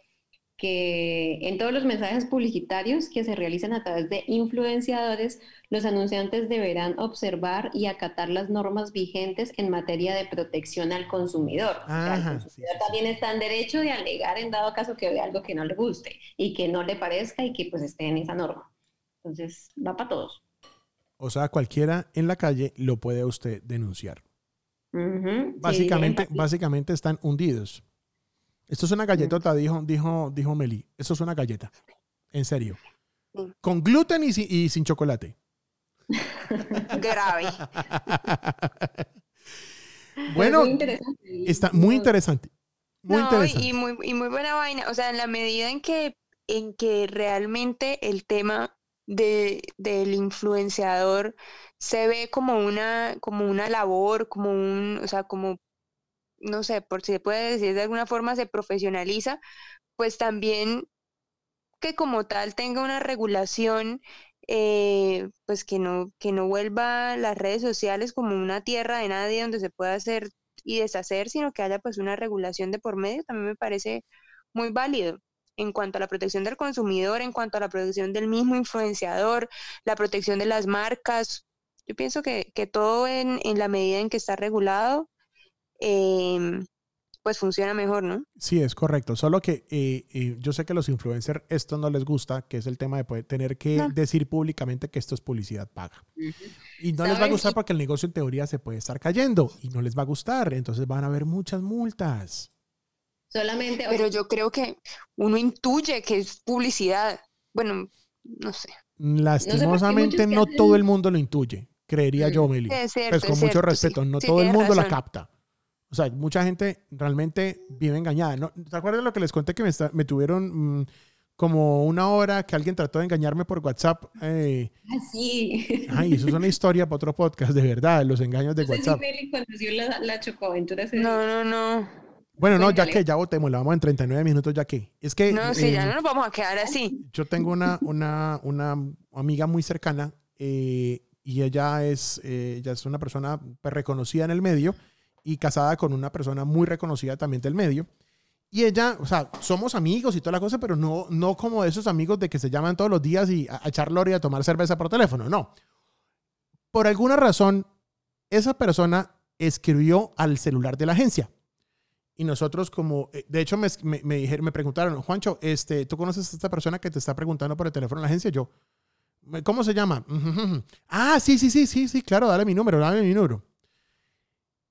que en todos los mensajes publicitarios que se realizan a través de influenciadores, los anunciantes deberán observar y acatar las normas vigentes en materia de protección al consumidor. también está en derecho de alegar en dado caso que vea algo que no le guste y que no le parezca y que pues esté en esa norma. Entonces, va para todos. O sea, cualquiera en la calle lo puede usted denunciar. básicamente, básicamente están hundidos. Esto es una galletota, dijo, dijo, dijo Meli. Esto es una galleta. En serio. Con gluten y, sin chocolate. (laughs) Grave. bueno, está muy interesante. Muy interesante. Y muy, y muy buena vaina. O sea, en la medida en que, en que realmente el tema de, del influenciador se ve como una, como una labor, como un, o sea, como, no sé, por si se puede decir de alguna forma, se profesionaliza, pues también que como tal tenga una regulación, eh, pues que no, que no vuelva las redes sociales como una tierra de nadie donde se pueda hacer y deshacer, sino que haya pues una regulación de por medio, también me parece muy válido en cuanto a la protección del consumidor, en cuanto a la protección del mismo influenciador, la protección de las marcas. Yo pienso que, todo en, la medida en que está regulado, em, pues funciona mejor, ¿no? Sí, es correcto. Solo que eh, eh, yo sé que a los influencers esto no les gusta, que es el tema de poder tener que decir públicamente que esto es publicidad paga. Y no les va a gustar porque el negocio en teoría se puede estar cayendo y no les va a gustar. Entonces van a haber muchas multas. Solamente. Pero yo creo que uno intuye que es publicidad. Bueno, no sé. Lastimosamente no, todo el mundo lo intuye, creería yo, mm. Meli. pues con mucho respeto, no todo el mundo la capta. O sea, mucha gente realmente vive engañada. ¿no? ¿Te acuerdas de lo que les conté que me, me tuvieron mm, como una hora que alguien trató de engañarme por WhatsApp. Eh, ah, sí. (laughs) Ay, eso es una historia para otro podcast, de verdad, los engaños de WhatsApp. la, la chocoaventura. No, no, no. Bueno, no, ya que ya votemos, la vamos en 39 minutos, ya que. Es que. No, sí, ya em, no nos vamos a quedar así. Yo tengo una, una, una amiga muy cercana eh, y ella es, eh, ella es una persona pues, reconocida en el medio y casada con una persona muy reconocida también del medio. Y ella, o sea, somos amigos y toda la cosa, pero no, no como esos amigos de que se llaman todos los días y a, echar lore y a tomar cerveza por teléfono, no. Por alguna razón, esa persona escribió al celular de la agencia. Y nosotros como, eh, de hecho me, me, dijeron, me preguntaron, Juancho, este, ¿tú conoces a esta persona que te está preguntando por el teléfono de la agencia? Yo, ¿cómo se llama? Ah, sí, sí, sí, sí, sí, claro, dale mi número, dale mi número.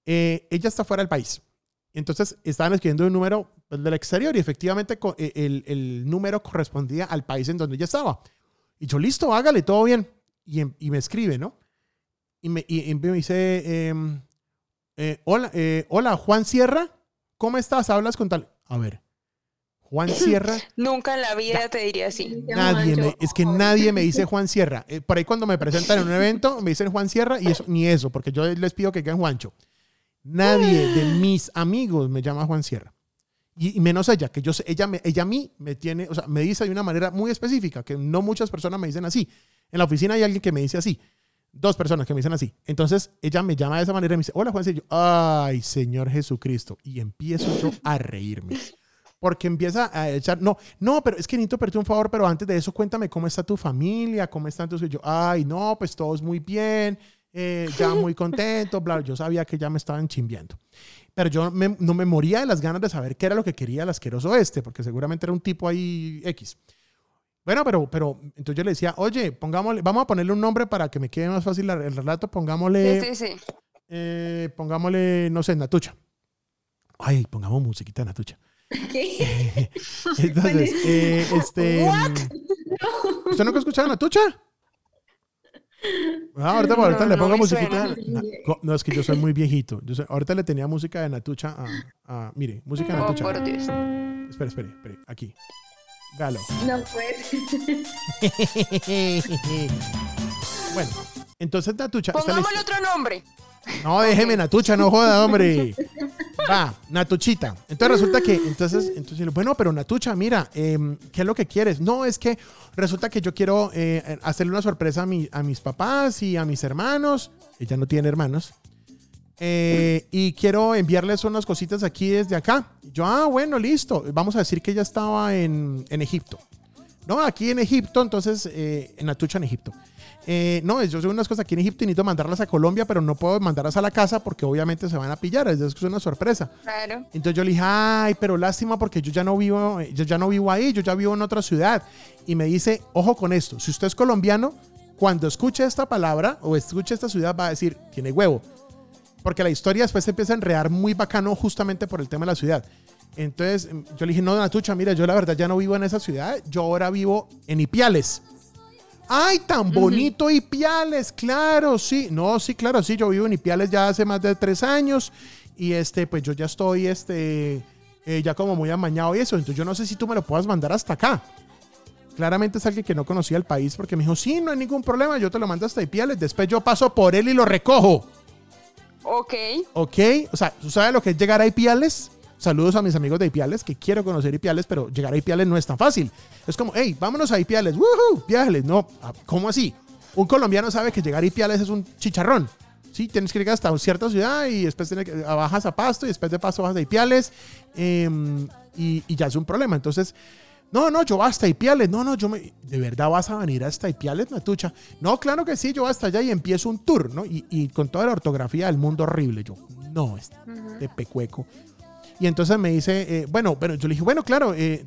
Eh, ella está fuera del país. Entonces estaban escribiendo un número del exterior y efectivamente eh, el, el, número correspondía al país en donde ella estaba. Y yo, listo, hágale, todo bien. Y, em, me escribe, ¿no? Y me, y, me dice, em, hola, hola, Juan Sierra, ¿cómo estás? Hablas con tal... A ver, Juan Sierra. (laughs) Nunca en la vida te diría así. Nadie me, es que nadie me dice Juan Sierra. por ahí cuando me presentan en un evento me dicen Juan Sierra y eso, ni eso, porque yo les pido que queden Juancho. Nadie de mis amigos me llama Juan Sierra. Y, menos ella, que yo sé, ella, me, ella a mí me tiene, o sea, me dice de una manera muy específica, que no muchas personas me dicen así. En la oficina hay alguien que me dice así. Dos personas que me dicen así. Entonces ella me llama de esa manera y me dice, hola Juan Sierra. Ay, Señor Jesucristo. Y empiezo yo a reírme. Porque empieza a echar, no, no, pero es que necesito pedirte un favor, pero antes de eso cuéntame cómo está tu familia, cómo están tus... Yo, ay, no, pues todos muy bien eh, ya muy contento, bla, yo sabía que ya me estaban chimbiando. Pero yo no me moría de las ganas de saber qué era lo que quería el asqueroso este, porque seguramente era un tipo ahí X. Bueno, pero, pero entonces yo le decía, oye, pongámosle, vamos a ponerle un nombre para que me quede más fácil el relato, pongámosle, sí, sí, eh, pongámosle, no sé, Natucha. Ay, pongamos musiquita de Natucha. ¿Qué? (laughs) entonces, eh, este, (laughs) ¿usted nunca ha escuchado Natucha? Ah, ahorita, ahorita le pongo musiquita. No, es que yo soy muy viejito. Yo ahorita le tenía música de Natucha a. mire, música de Natucha. por Dios. Espera, espere, espere. Aquí. Galo. No pues. (laughs) bueno, entonces Natucha. Pongámosle otro nombre. No, déjeme Natucha, no joda, hombre. Va, Natuchita. Entonces resulta que, entonces, entonces, bueno, pero Natucha, mira, em, ¿qué es lo que quieres? No, es que resulta que yo quiero eh, hacerle una sorpresa a, mi, a mis papás y a mis hermanos. Ella no tiene hermanos. Eh, y quiero enviarles unas cositas aquí desde acá. Yo, ah, bueno, listo. Vamos a decir que ella estaba en, en Egipto. No, aquí en Egipto, entonces, eh, en Natucha, en Egipto. Eh, no, yo sé unas cosas aquí en Egipto y necesito mandarlas a Colombia, pero no puedo mandarlas a la casa porque obviamente se van a pillar. Es una sorpresa. Claro. Entonces yo le dije, ay, pero lástima porque yo ya no vivo, yo ya no vivo ahí, yo ya vivo en otra ciudad. Y me dice, ojo con esto, si usted es colombiano, cuando escuche esta palabra o escuche esta ciudad va a decir, tiene huevo. Porque la historia después se empieza a enredar muy bacano justamente por el tema de la ciudad. Entonces yo le dije, no, Natucha, mira, yo la verdad ya no vivo en esa ciudad, yo ahora vivo en Ipiales. ¡Ay, tan bonito Ipiales! Claro, sí. No, sí, claro, sí. Yo vivo en Ipiales ya hace más de tres años. Y este, pues yo ya estoy, este, eh, ya como muy amañado y eso. Entonces yo no sé si tú me lo puedas mandar hasta acá. Claramente es alguien que no conocía el país porque me dijo, sí, no hay ningún problema, yo te lo mando hasta Ipiales. Después yo paso por él y lo recojo. Ok. Ok. O sea, ¿tú sabes lo que es llegar a Ipiales? Saludos a mis amigos de Ipiales, que quiero conocer Ipiales, pero llegar a Ipiales no es tan fácil. Es como, hey, vámonos a Ipiales, ¡woohoo! Viajes. No, ah, ¿cómo así? Un colombiano sabe que llegar a Ipiales es un chicharrón. Sí, tienes que llegar hasta cierta ciudad y después tienes que, ah, bajas a Pasto y después de Pasto bajas a Ipiales em, y, ya es un problema. Entonces, no, no, yo voy hasta Ipiales. No, no, yo me. ¿De verdad vas a venir hasta Ipiales, Natucha? No, claro que sí, yo voy hasta allá y empiezo un tour, ¿no? Y, con toda la ortografía del mundo horrible. Yo, no, es de pecueco. Y entonces me dice, eh, bueno, pero yo le dije, bueno, claro. Eh,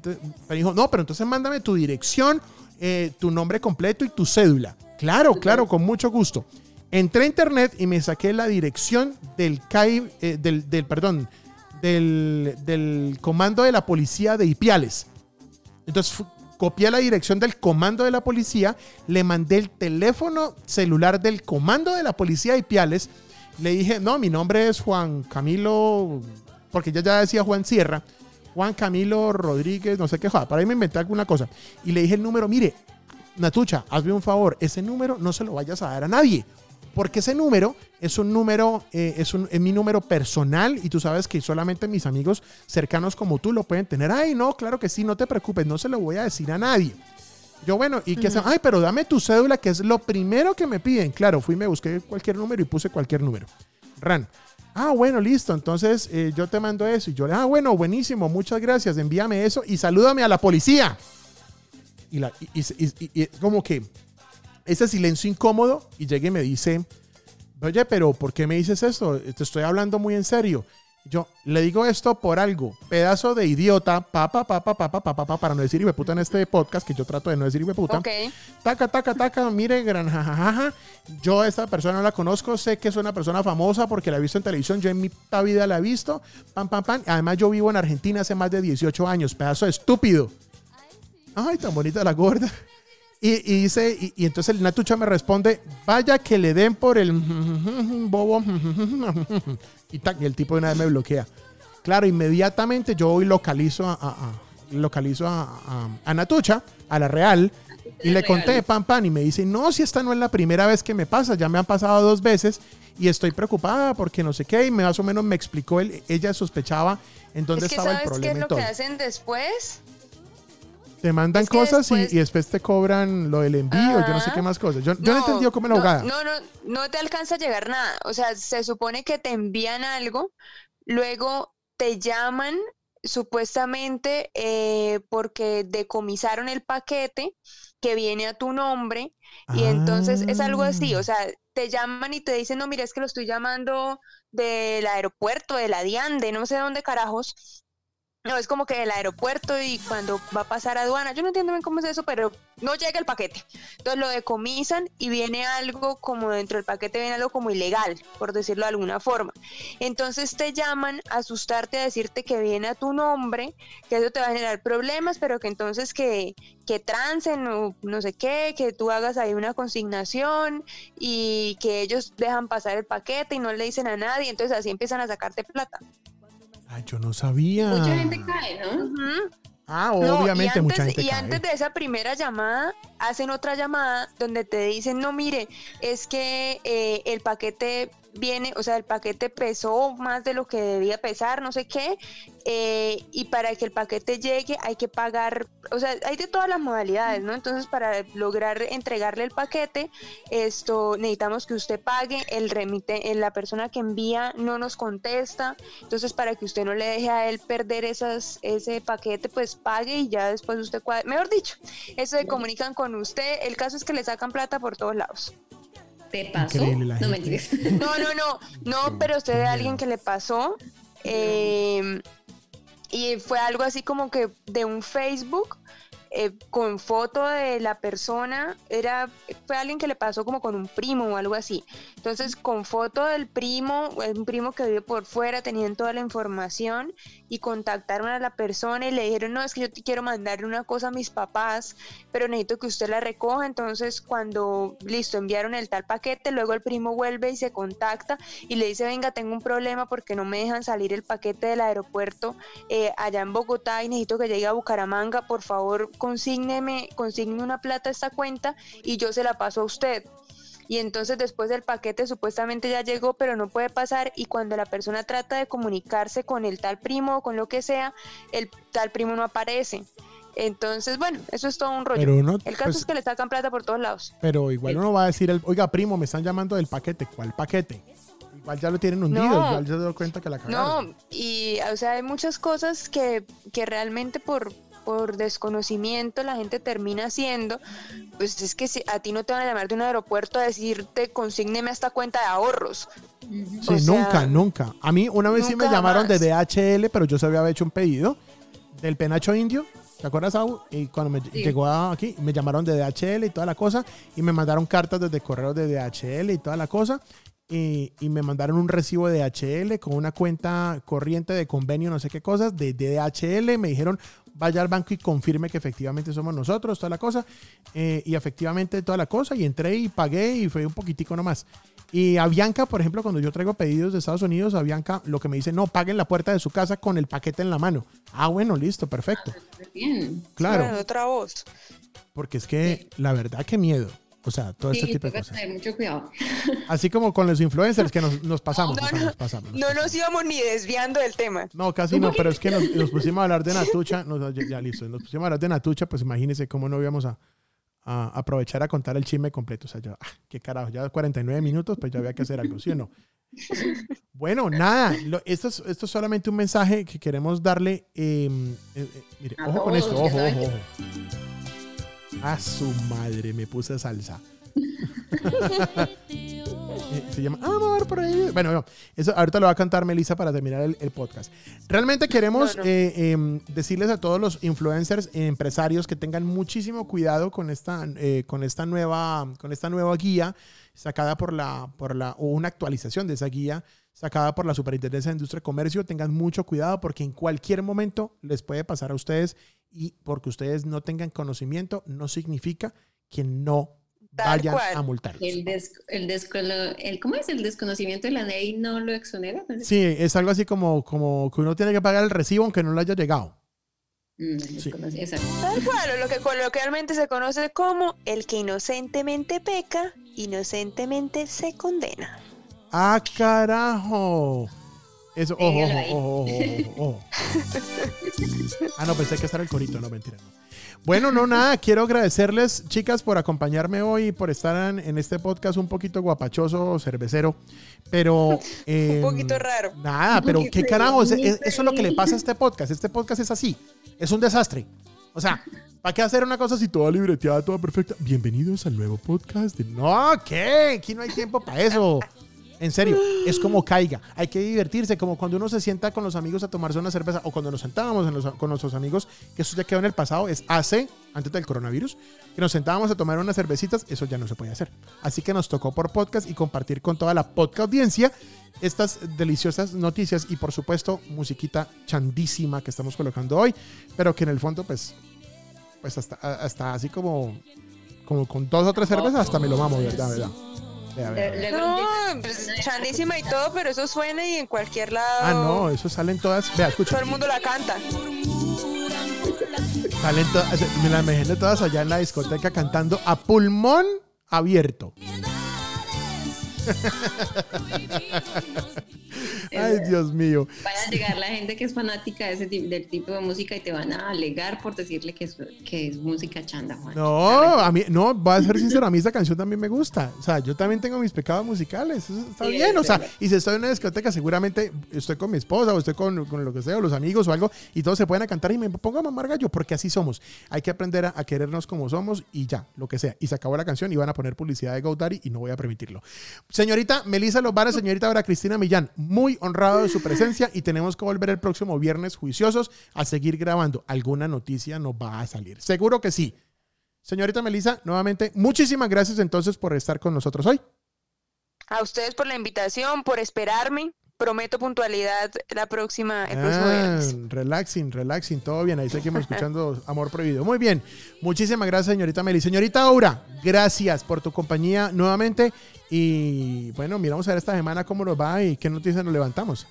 me dijo, no, pero entonces mándame tu dirección, eh, tu nombre completo y tu cédula. Claro, claro, con mucho gusto. Entré a internet y me saqué la dirección del CAI, del, del, perdón, del, del, comando de la policía de Ipiales. Entonces copié la dirección del comando de la policía, le mandé el teléfono celular del comando de la policía de Ipiales. Le dije, no, mi nombre es Juan Camilo porque ya decía Juan Sierra, Juan Camilo Rodríguez, no sé qué, joder, para ahí me inventé alguna cosa. Y le dije el número, mire, Natucha, hazme un favor, ese número no se lo vayas a dar a nadie. Porque ese número es un número, eh, es, un, es mi número personal y tú sabes que solamente mis amigos cercanos como tú lo pueden tener. Ay, no, claro que sí, no te preocupes, no se lo voy a decir a nadie. Yo, bueno, ¿y qué hacen? Ay, pero dame tu cédula, que es lo primero que me piden. Claro, fui, me busqué cualquier número y puse cualquier número. Ran. Ah, bueno, listo. Entonces eh, yo te mando eso. Y yo, ah, bueno, buenísimo, muchas gracias. Envíame eso y salúdame a la policía. Y, la, y, como que ese silencio incómodo y llega y me dice, oye, pero ¿por qué me dices esto? Te estoy hablando muy en serio. Yo le digo esto por algo, pedazo de idiota, papá, papá, papá, papá, papá, para no decir puta en este podcast, que yo trato de no decir puta. Ok. Taca, taca, taca, mire, gran jajaja. Yo a esta persona no la conozco, sé que es una persona famosa porque la he visto en televisión, yo en mi vida la he visto, pam, pam, pam. Además, yo vivo en Argentina hace más de 18 años, pedazo de estúpido. Ay, tan bonita la gorda. Y, dice, y, entonces el Natucha me responde, vaya que le den por el bobo. Y, el tipo de una vez me bloquea. Claro, inmediatamente yo voy localizo a, localizo a, a, Natucha, a la Real, y le conté, pam, pam, y me dice, no, si esta no es la primera vez que me pasa, ya me han pasado dos veces y estoy preocupada porque no sé qué, y más o menos me explicó, él, ella sospechaba en dónde estaba el problema. ¿Qué es lo que hacen después? Te mandan cosas y, después te cobran lo del envío, yo no sé qué más cosas. Yo no, he entendido cómo la abogada. No, no, no te alcanza a llegar nada. O sea, se supone que te envían algo, luego te llaman supuestamente eh, porque decomisaron el paquete que viene a tu nombre y entonces es algo así, o ah. sea, te llaman y te dicen, no, mira, es que lo estoy llamando del aeropuerto, de la DIAN, de no sé dónde carajos, no, es como que el aeropuerto y cuando va a pasar aduana, yo no entiendo bien cómo es eso, pero no llega el paquete. Entonces lo decomisan y viene algo como dentro del paquete, viene algo como ilegal, por decirlo de alguna forma. Entonces te llaman a asustarte, a decirte que viene a tu nombre, que eso te va a generar problemas, pero que entonces que, que trancen o no sé qué, que tú hagas ahí una consignación y que ellos dejan pasar el paquete y no le dicen a nadie, entonces así empiezan a sacarte plata. Ay, yo no sabía. Mucha gente cae, ¿no? Ah, obviamente mucha gente y antes de esa primera llamada, hacen otra llamada donde te dicen, no, mire, es que eh, el paquete viene, o sea, el paquete pesó más de lo que debía pesar, no sé qué, eh, y para que el paquete llegue hay que pagar, o sea, hay de todas las modalidades, ¿no? Entonces, para lograr entregarle el paquete, esto necesitamos que usted pague, el remite, eh, la persona que envía no nos contesta, entonces para que usted no le deje a él perder esas, ese paquete, pues pague y ya después usted cuadre. Mejor dicho, eso se comunican con usted, el caso es que le sacan plata por todos lados. ¿Te pasó? No me (laughs) No, no, no, no, pero usted de alguien que le pasó. Eh, y fue algo así como que de un Facebook eh, con foto de la persona, era, fue alguien que le pasó como con un primo o algo así. Entonces, con foto del primo, un primo que vive por fuera, tenían toda la información y contactaron a la persona y le dijeron, no, es que yo te quiero mandarle una cosa a mis papás, pero necesito que usted la recoja. Entonces, cuando, listo, enviaron el tal paquete, luego el primo vuelve y se contacta y le dice, venga, tengo un problema porque no me dejan salir el paquete del aeropuerto eh, allá en Bogotá y necesito que llegue a Bucaramanga, por favor, consígneme, consigne una plata a esta cuenta y yo se la paso a usted y entonces después del paquete supuestamente ya llegó, pero no puede pasar y cuando la persona trata de comunicarse con el tal primo o con lo que sea, el tal primo no aparece. Entonces, bueno, eso es todo un rollo. el caso pues es que le sacan plata por todos lados. Pero igual uno va a decir, el, oiga, primo, me están llamando del paquete. ¿Cuál paquete? Igual ya lo tienen hundido, igual ya se dio cuenta que la cagaron. No, y o sea, hay muchas cosas que, que realmente por, por desconocimiento la gente termina haciendo, pues es que si a ti no te van a llamar de un aeropuerto a decirte consígneme esta cuenta de ahorros. Sí, nunca, nunca. A mí una vez sí me llamaron de DHL, pero yo se había hecho un pedido del penacho indio. ¿Te acuerdas, Au? Y cuando me llegó aquí, me llamaron de DHL y toda la cosa, y me mandaron cartas desde correos de DHL y toda la cosa, y, y, me mandaron un recibo de DHL con una cuenta corriente de convenio, no sé qué cosas, de, de DHL. Me dijeron, vaya al banco y confirme que efectivamente somos nosotros, toda la cosa. Eh, y efectivamente toda la cosa. Y entré y pagué y fue un poquitico nomás. Y a Bianca, por ejemplo, cuando yo traigo pedidos de Estados Unidos, a Bianca lo que me dice, no, paguen la puerta de su casa con el paquete en la mano. Ah, bueno, listo, perfecto. Ah, bien. Claro. otra voz. Porque es que la verdad, qué miedo. O sea, todo este tipo de cosas. Tener mucho cuidado. (laughs) Así como con los influencers que nos, pasamos. No, no, nos pasamos, no nos íbamos ni desviando del tema. No, casi no, pero es que nos, pusimos a hablar de Natucha. ya, listo, nos pusimos a hablar de Natucha, pues imagínense cómo no íbamos a, aprovechar a contar el chisme completo. O sea, ya, ah, qué carajo, ya 49 minutos, pues ya había que hacer algo, ¿sí o no? Bueno, nada, esto, es, esto es solamente un mensaje que queremos darle. Em, eh, eh, mire, ojo con esto, ojo, ojo, ojo. A su madre, me puse salsa. (laughs) Se llama Amor por ahí. Bueno, eso ahorita lo va a cantar Melissa para terminar el, podcast. Realmente queremos eh, em, decirles a todos los influencers, e empresarios que tengan muchísimo cuidado con esta, eh, con esta, nueva, con esta nueva guía sacada por la, por la, o una actualización de esa guía sacada por la Superintendencia de Industria y Comercio. Tengan mucho cuidado porque en cualquier momento les puede pasar a ustedes y porque ustedes no tengan conocimiento no significa que no vayan a multar. El, el, ¿Cómo es? El desconocimiento de la ley no lo exonera. Sí, es algo así como, como que uno tiene que pagar el recibo aunque no le haya llegado. Mm, Tal cual, lo que coloquialmente se conoce como el que inocentemente peca, inocentemente se condena. ¡Ah, carajo! Eso, ojo, ojo, ojo, ojo, (laughs) Ah, no, pensé que estar el corito, no, mentira. Bueno, no, nada, quiero agradecerles, chicas, por acompañarme hoy y por estar en, este podcast un poquito guapachoso, cervecero, pero... (laughs) un em, poquito raro. Nada, pero qué carajo, eso es lo que le pasa a este podcast. Este podcast es así, es un desastre. O sea, ¿para qué hacer una cosa así toda libreteada, toda perfecta? Bienvenidos al nuevo podcast. No, ¿qué? Aquí no hay tiempo para eso. En serio, es como caiga. Hay que divertirse, como cuando uno se sienta con los amigos a tomarse una cerveza o cuando nos sentábamos con nuestros amigos, que eso ya quedó en el pasado, es hace, antes del coronavirus, que nos sentábamos a tomar unas cervecitas, eso ya no se puede hacer. Así que nos tocó por podcast y compartir con toda la podcast audiencia estas deliciosas noticias y por supuesto musiquita chandísima que estamos colocando hoy, pero que en el fondo pues, pues hasta, hasta así como, como con dos o tres cervezas hasta me lo mamo, ¿verdad? ¿verdad? No, pues, chandísima y todo, pero eso suena y en cualquier lado. Ah, no, eso salen todas. Vea, escucha. Todo el mundo la canta. Salen todas, me la imagino todas allá en la discoteca cantando a pulmón abierto. (laughs) Ay, Dios mío. Van a llegar la gente que es fanática de ese del tipo de música y te van a alegar por decirle que es, que es música chanda, Juan. No, a mí, no, voy a ser sincero, a mí esa canción también me gusta. O sea, yo también tengo mis pecados musicales. Eso está bien. O sea, y si estoy en una discoteca, seguramente estoy con mi esposa o estoy con, con, lo que sea, o los amigos o algo, y todos se pueden a cantar y me pongo a mamar gallo, porque así somos. Hay que aprender a, querernos como somos y ya, lo que sea. Y se acabó la canción y van a poner publicidad de GoDaddy y no voy a permitirlo. Señorita Melissa Lobara, señorita ahora Cristina Millán, muy honrado de su presencia y tenemos que volver el próximo viernes juiciosos a seguir grabando. Alguna noticia nos va a salir. Seguro que sí. Señorita Melissa, nuevamente, muchísimas gracias entonces por estar con nosotros hoy. A ustedes por la invitación, por esperarme. Prometo puntualidad la próxima, el ah, Relaxing, relaxing, todo bien. Ahí seguimos escuchando (laughs) Amor Prohibido. Muy bien. Muchísimas gracias, señorita Meli. Señorita Aura, gracias por tu compañía nuevamente. Y bueno, miramos a ver esta semana cómo nos va y qué noticias nos levantamos.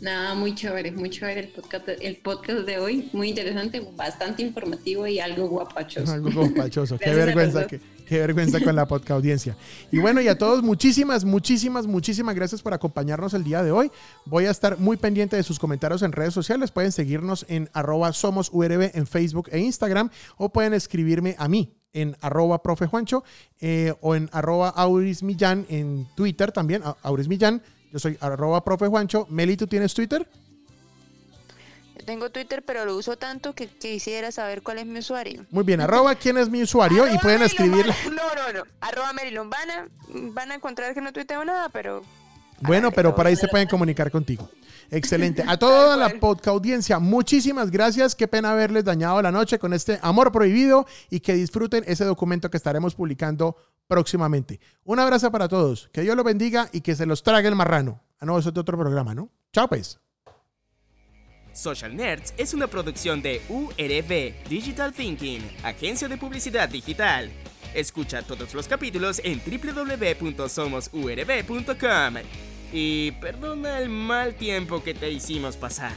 Nada, muy chévere, muy chévere el podcast, el podcast de hoy, muy interesante, bastante informativo y algo guapachoso. (laughs) Algo guapachoso, qué vergüenza, qué, qué, vergüenza con la podcast audiencia. Y bueno, y a todos muchísimas, muchísimas, muchísimas gracias por acompañarnos el día de hoy. Voy a estar muy pendiente de sus comentarios en redes sociales, pueden seguirnos en arroba somos URB en Facebook e Instagram o pueden escribirme a mí en arroba profe eh, o en arroba en Twitter también, Auris Millán yo soy arroba profe. Meli, ¿tú tienes Twitter? Tengo Twitter, pero lo uso tanto que quisiera saber cuál es mi usuario. Muy bien, arroba quién es mi usuario y pueden escribirle. (laughs) No, no, no. Arroba Merilombana. Van a encontrar que no tuiteo nada, pero. Bueno, pero por ahí se pueden comunicar contigo. Excelente. A (laughs) toda la podcast audiencia, muchísimas gracias. Qué pena haberles dañado la noche con este amor prohibido y que disfruten ese documento que estaremos publicando próximamente. Un abrazo para todos. Que Dios los bendiga y que se los trague el marrano. Ah, no, eso es de otro programa, ¿no? Chao, pues. Social Nerds es una producción de URB Digital Thinking, agencia de publicidad digital. Escucha todos los capítulos en www.somosurb.com. Y perdona el mal tiempo que te hicimos pasar.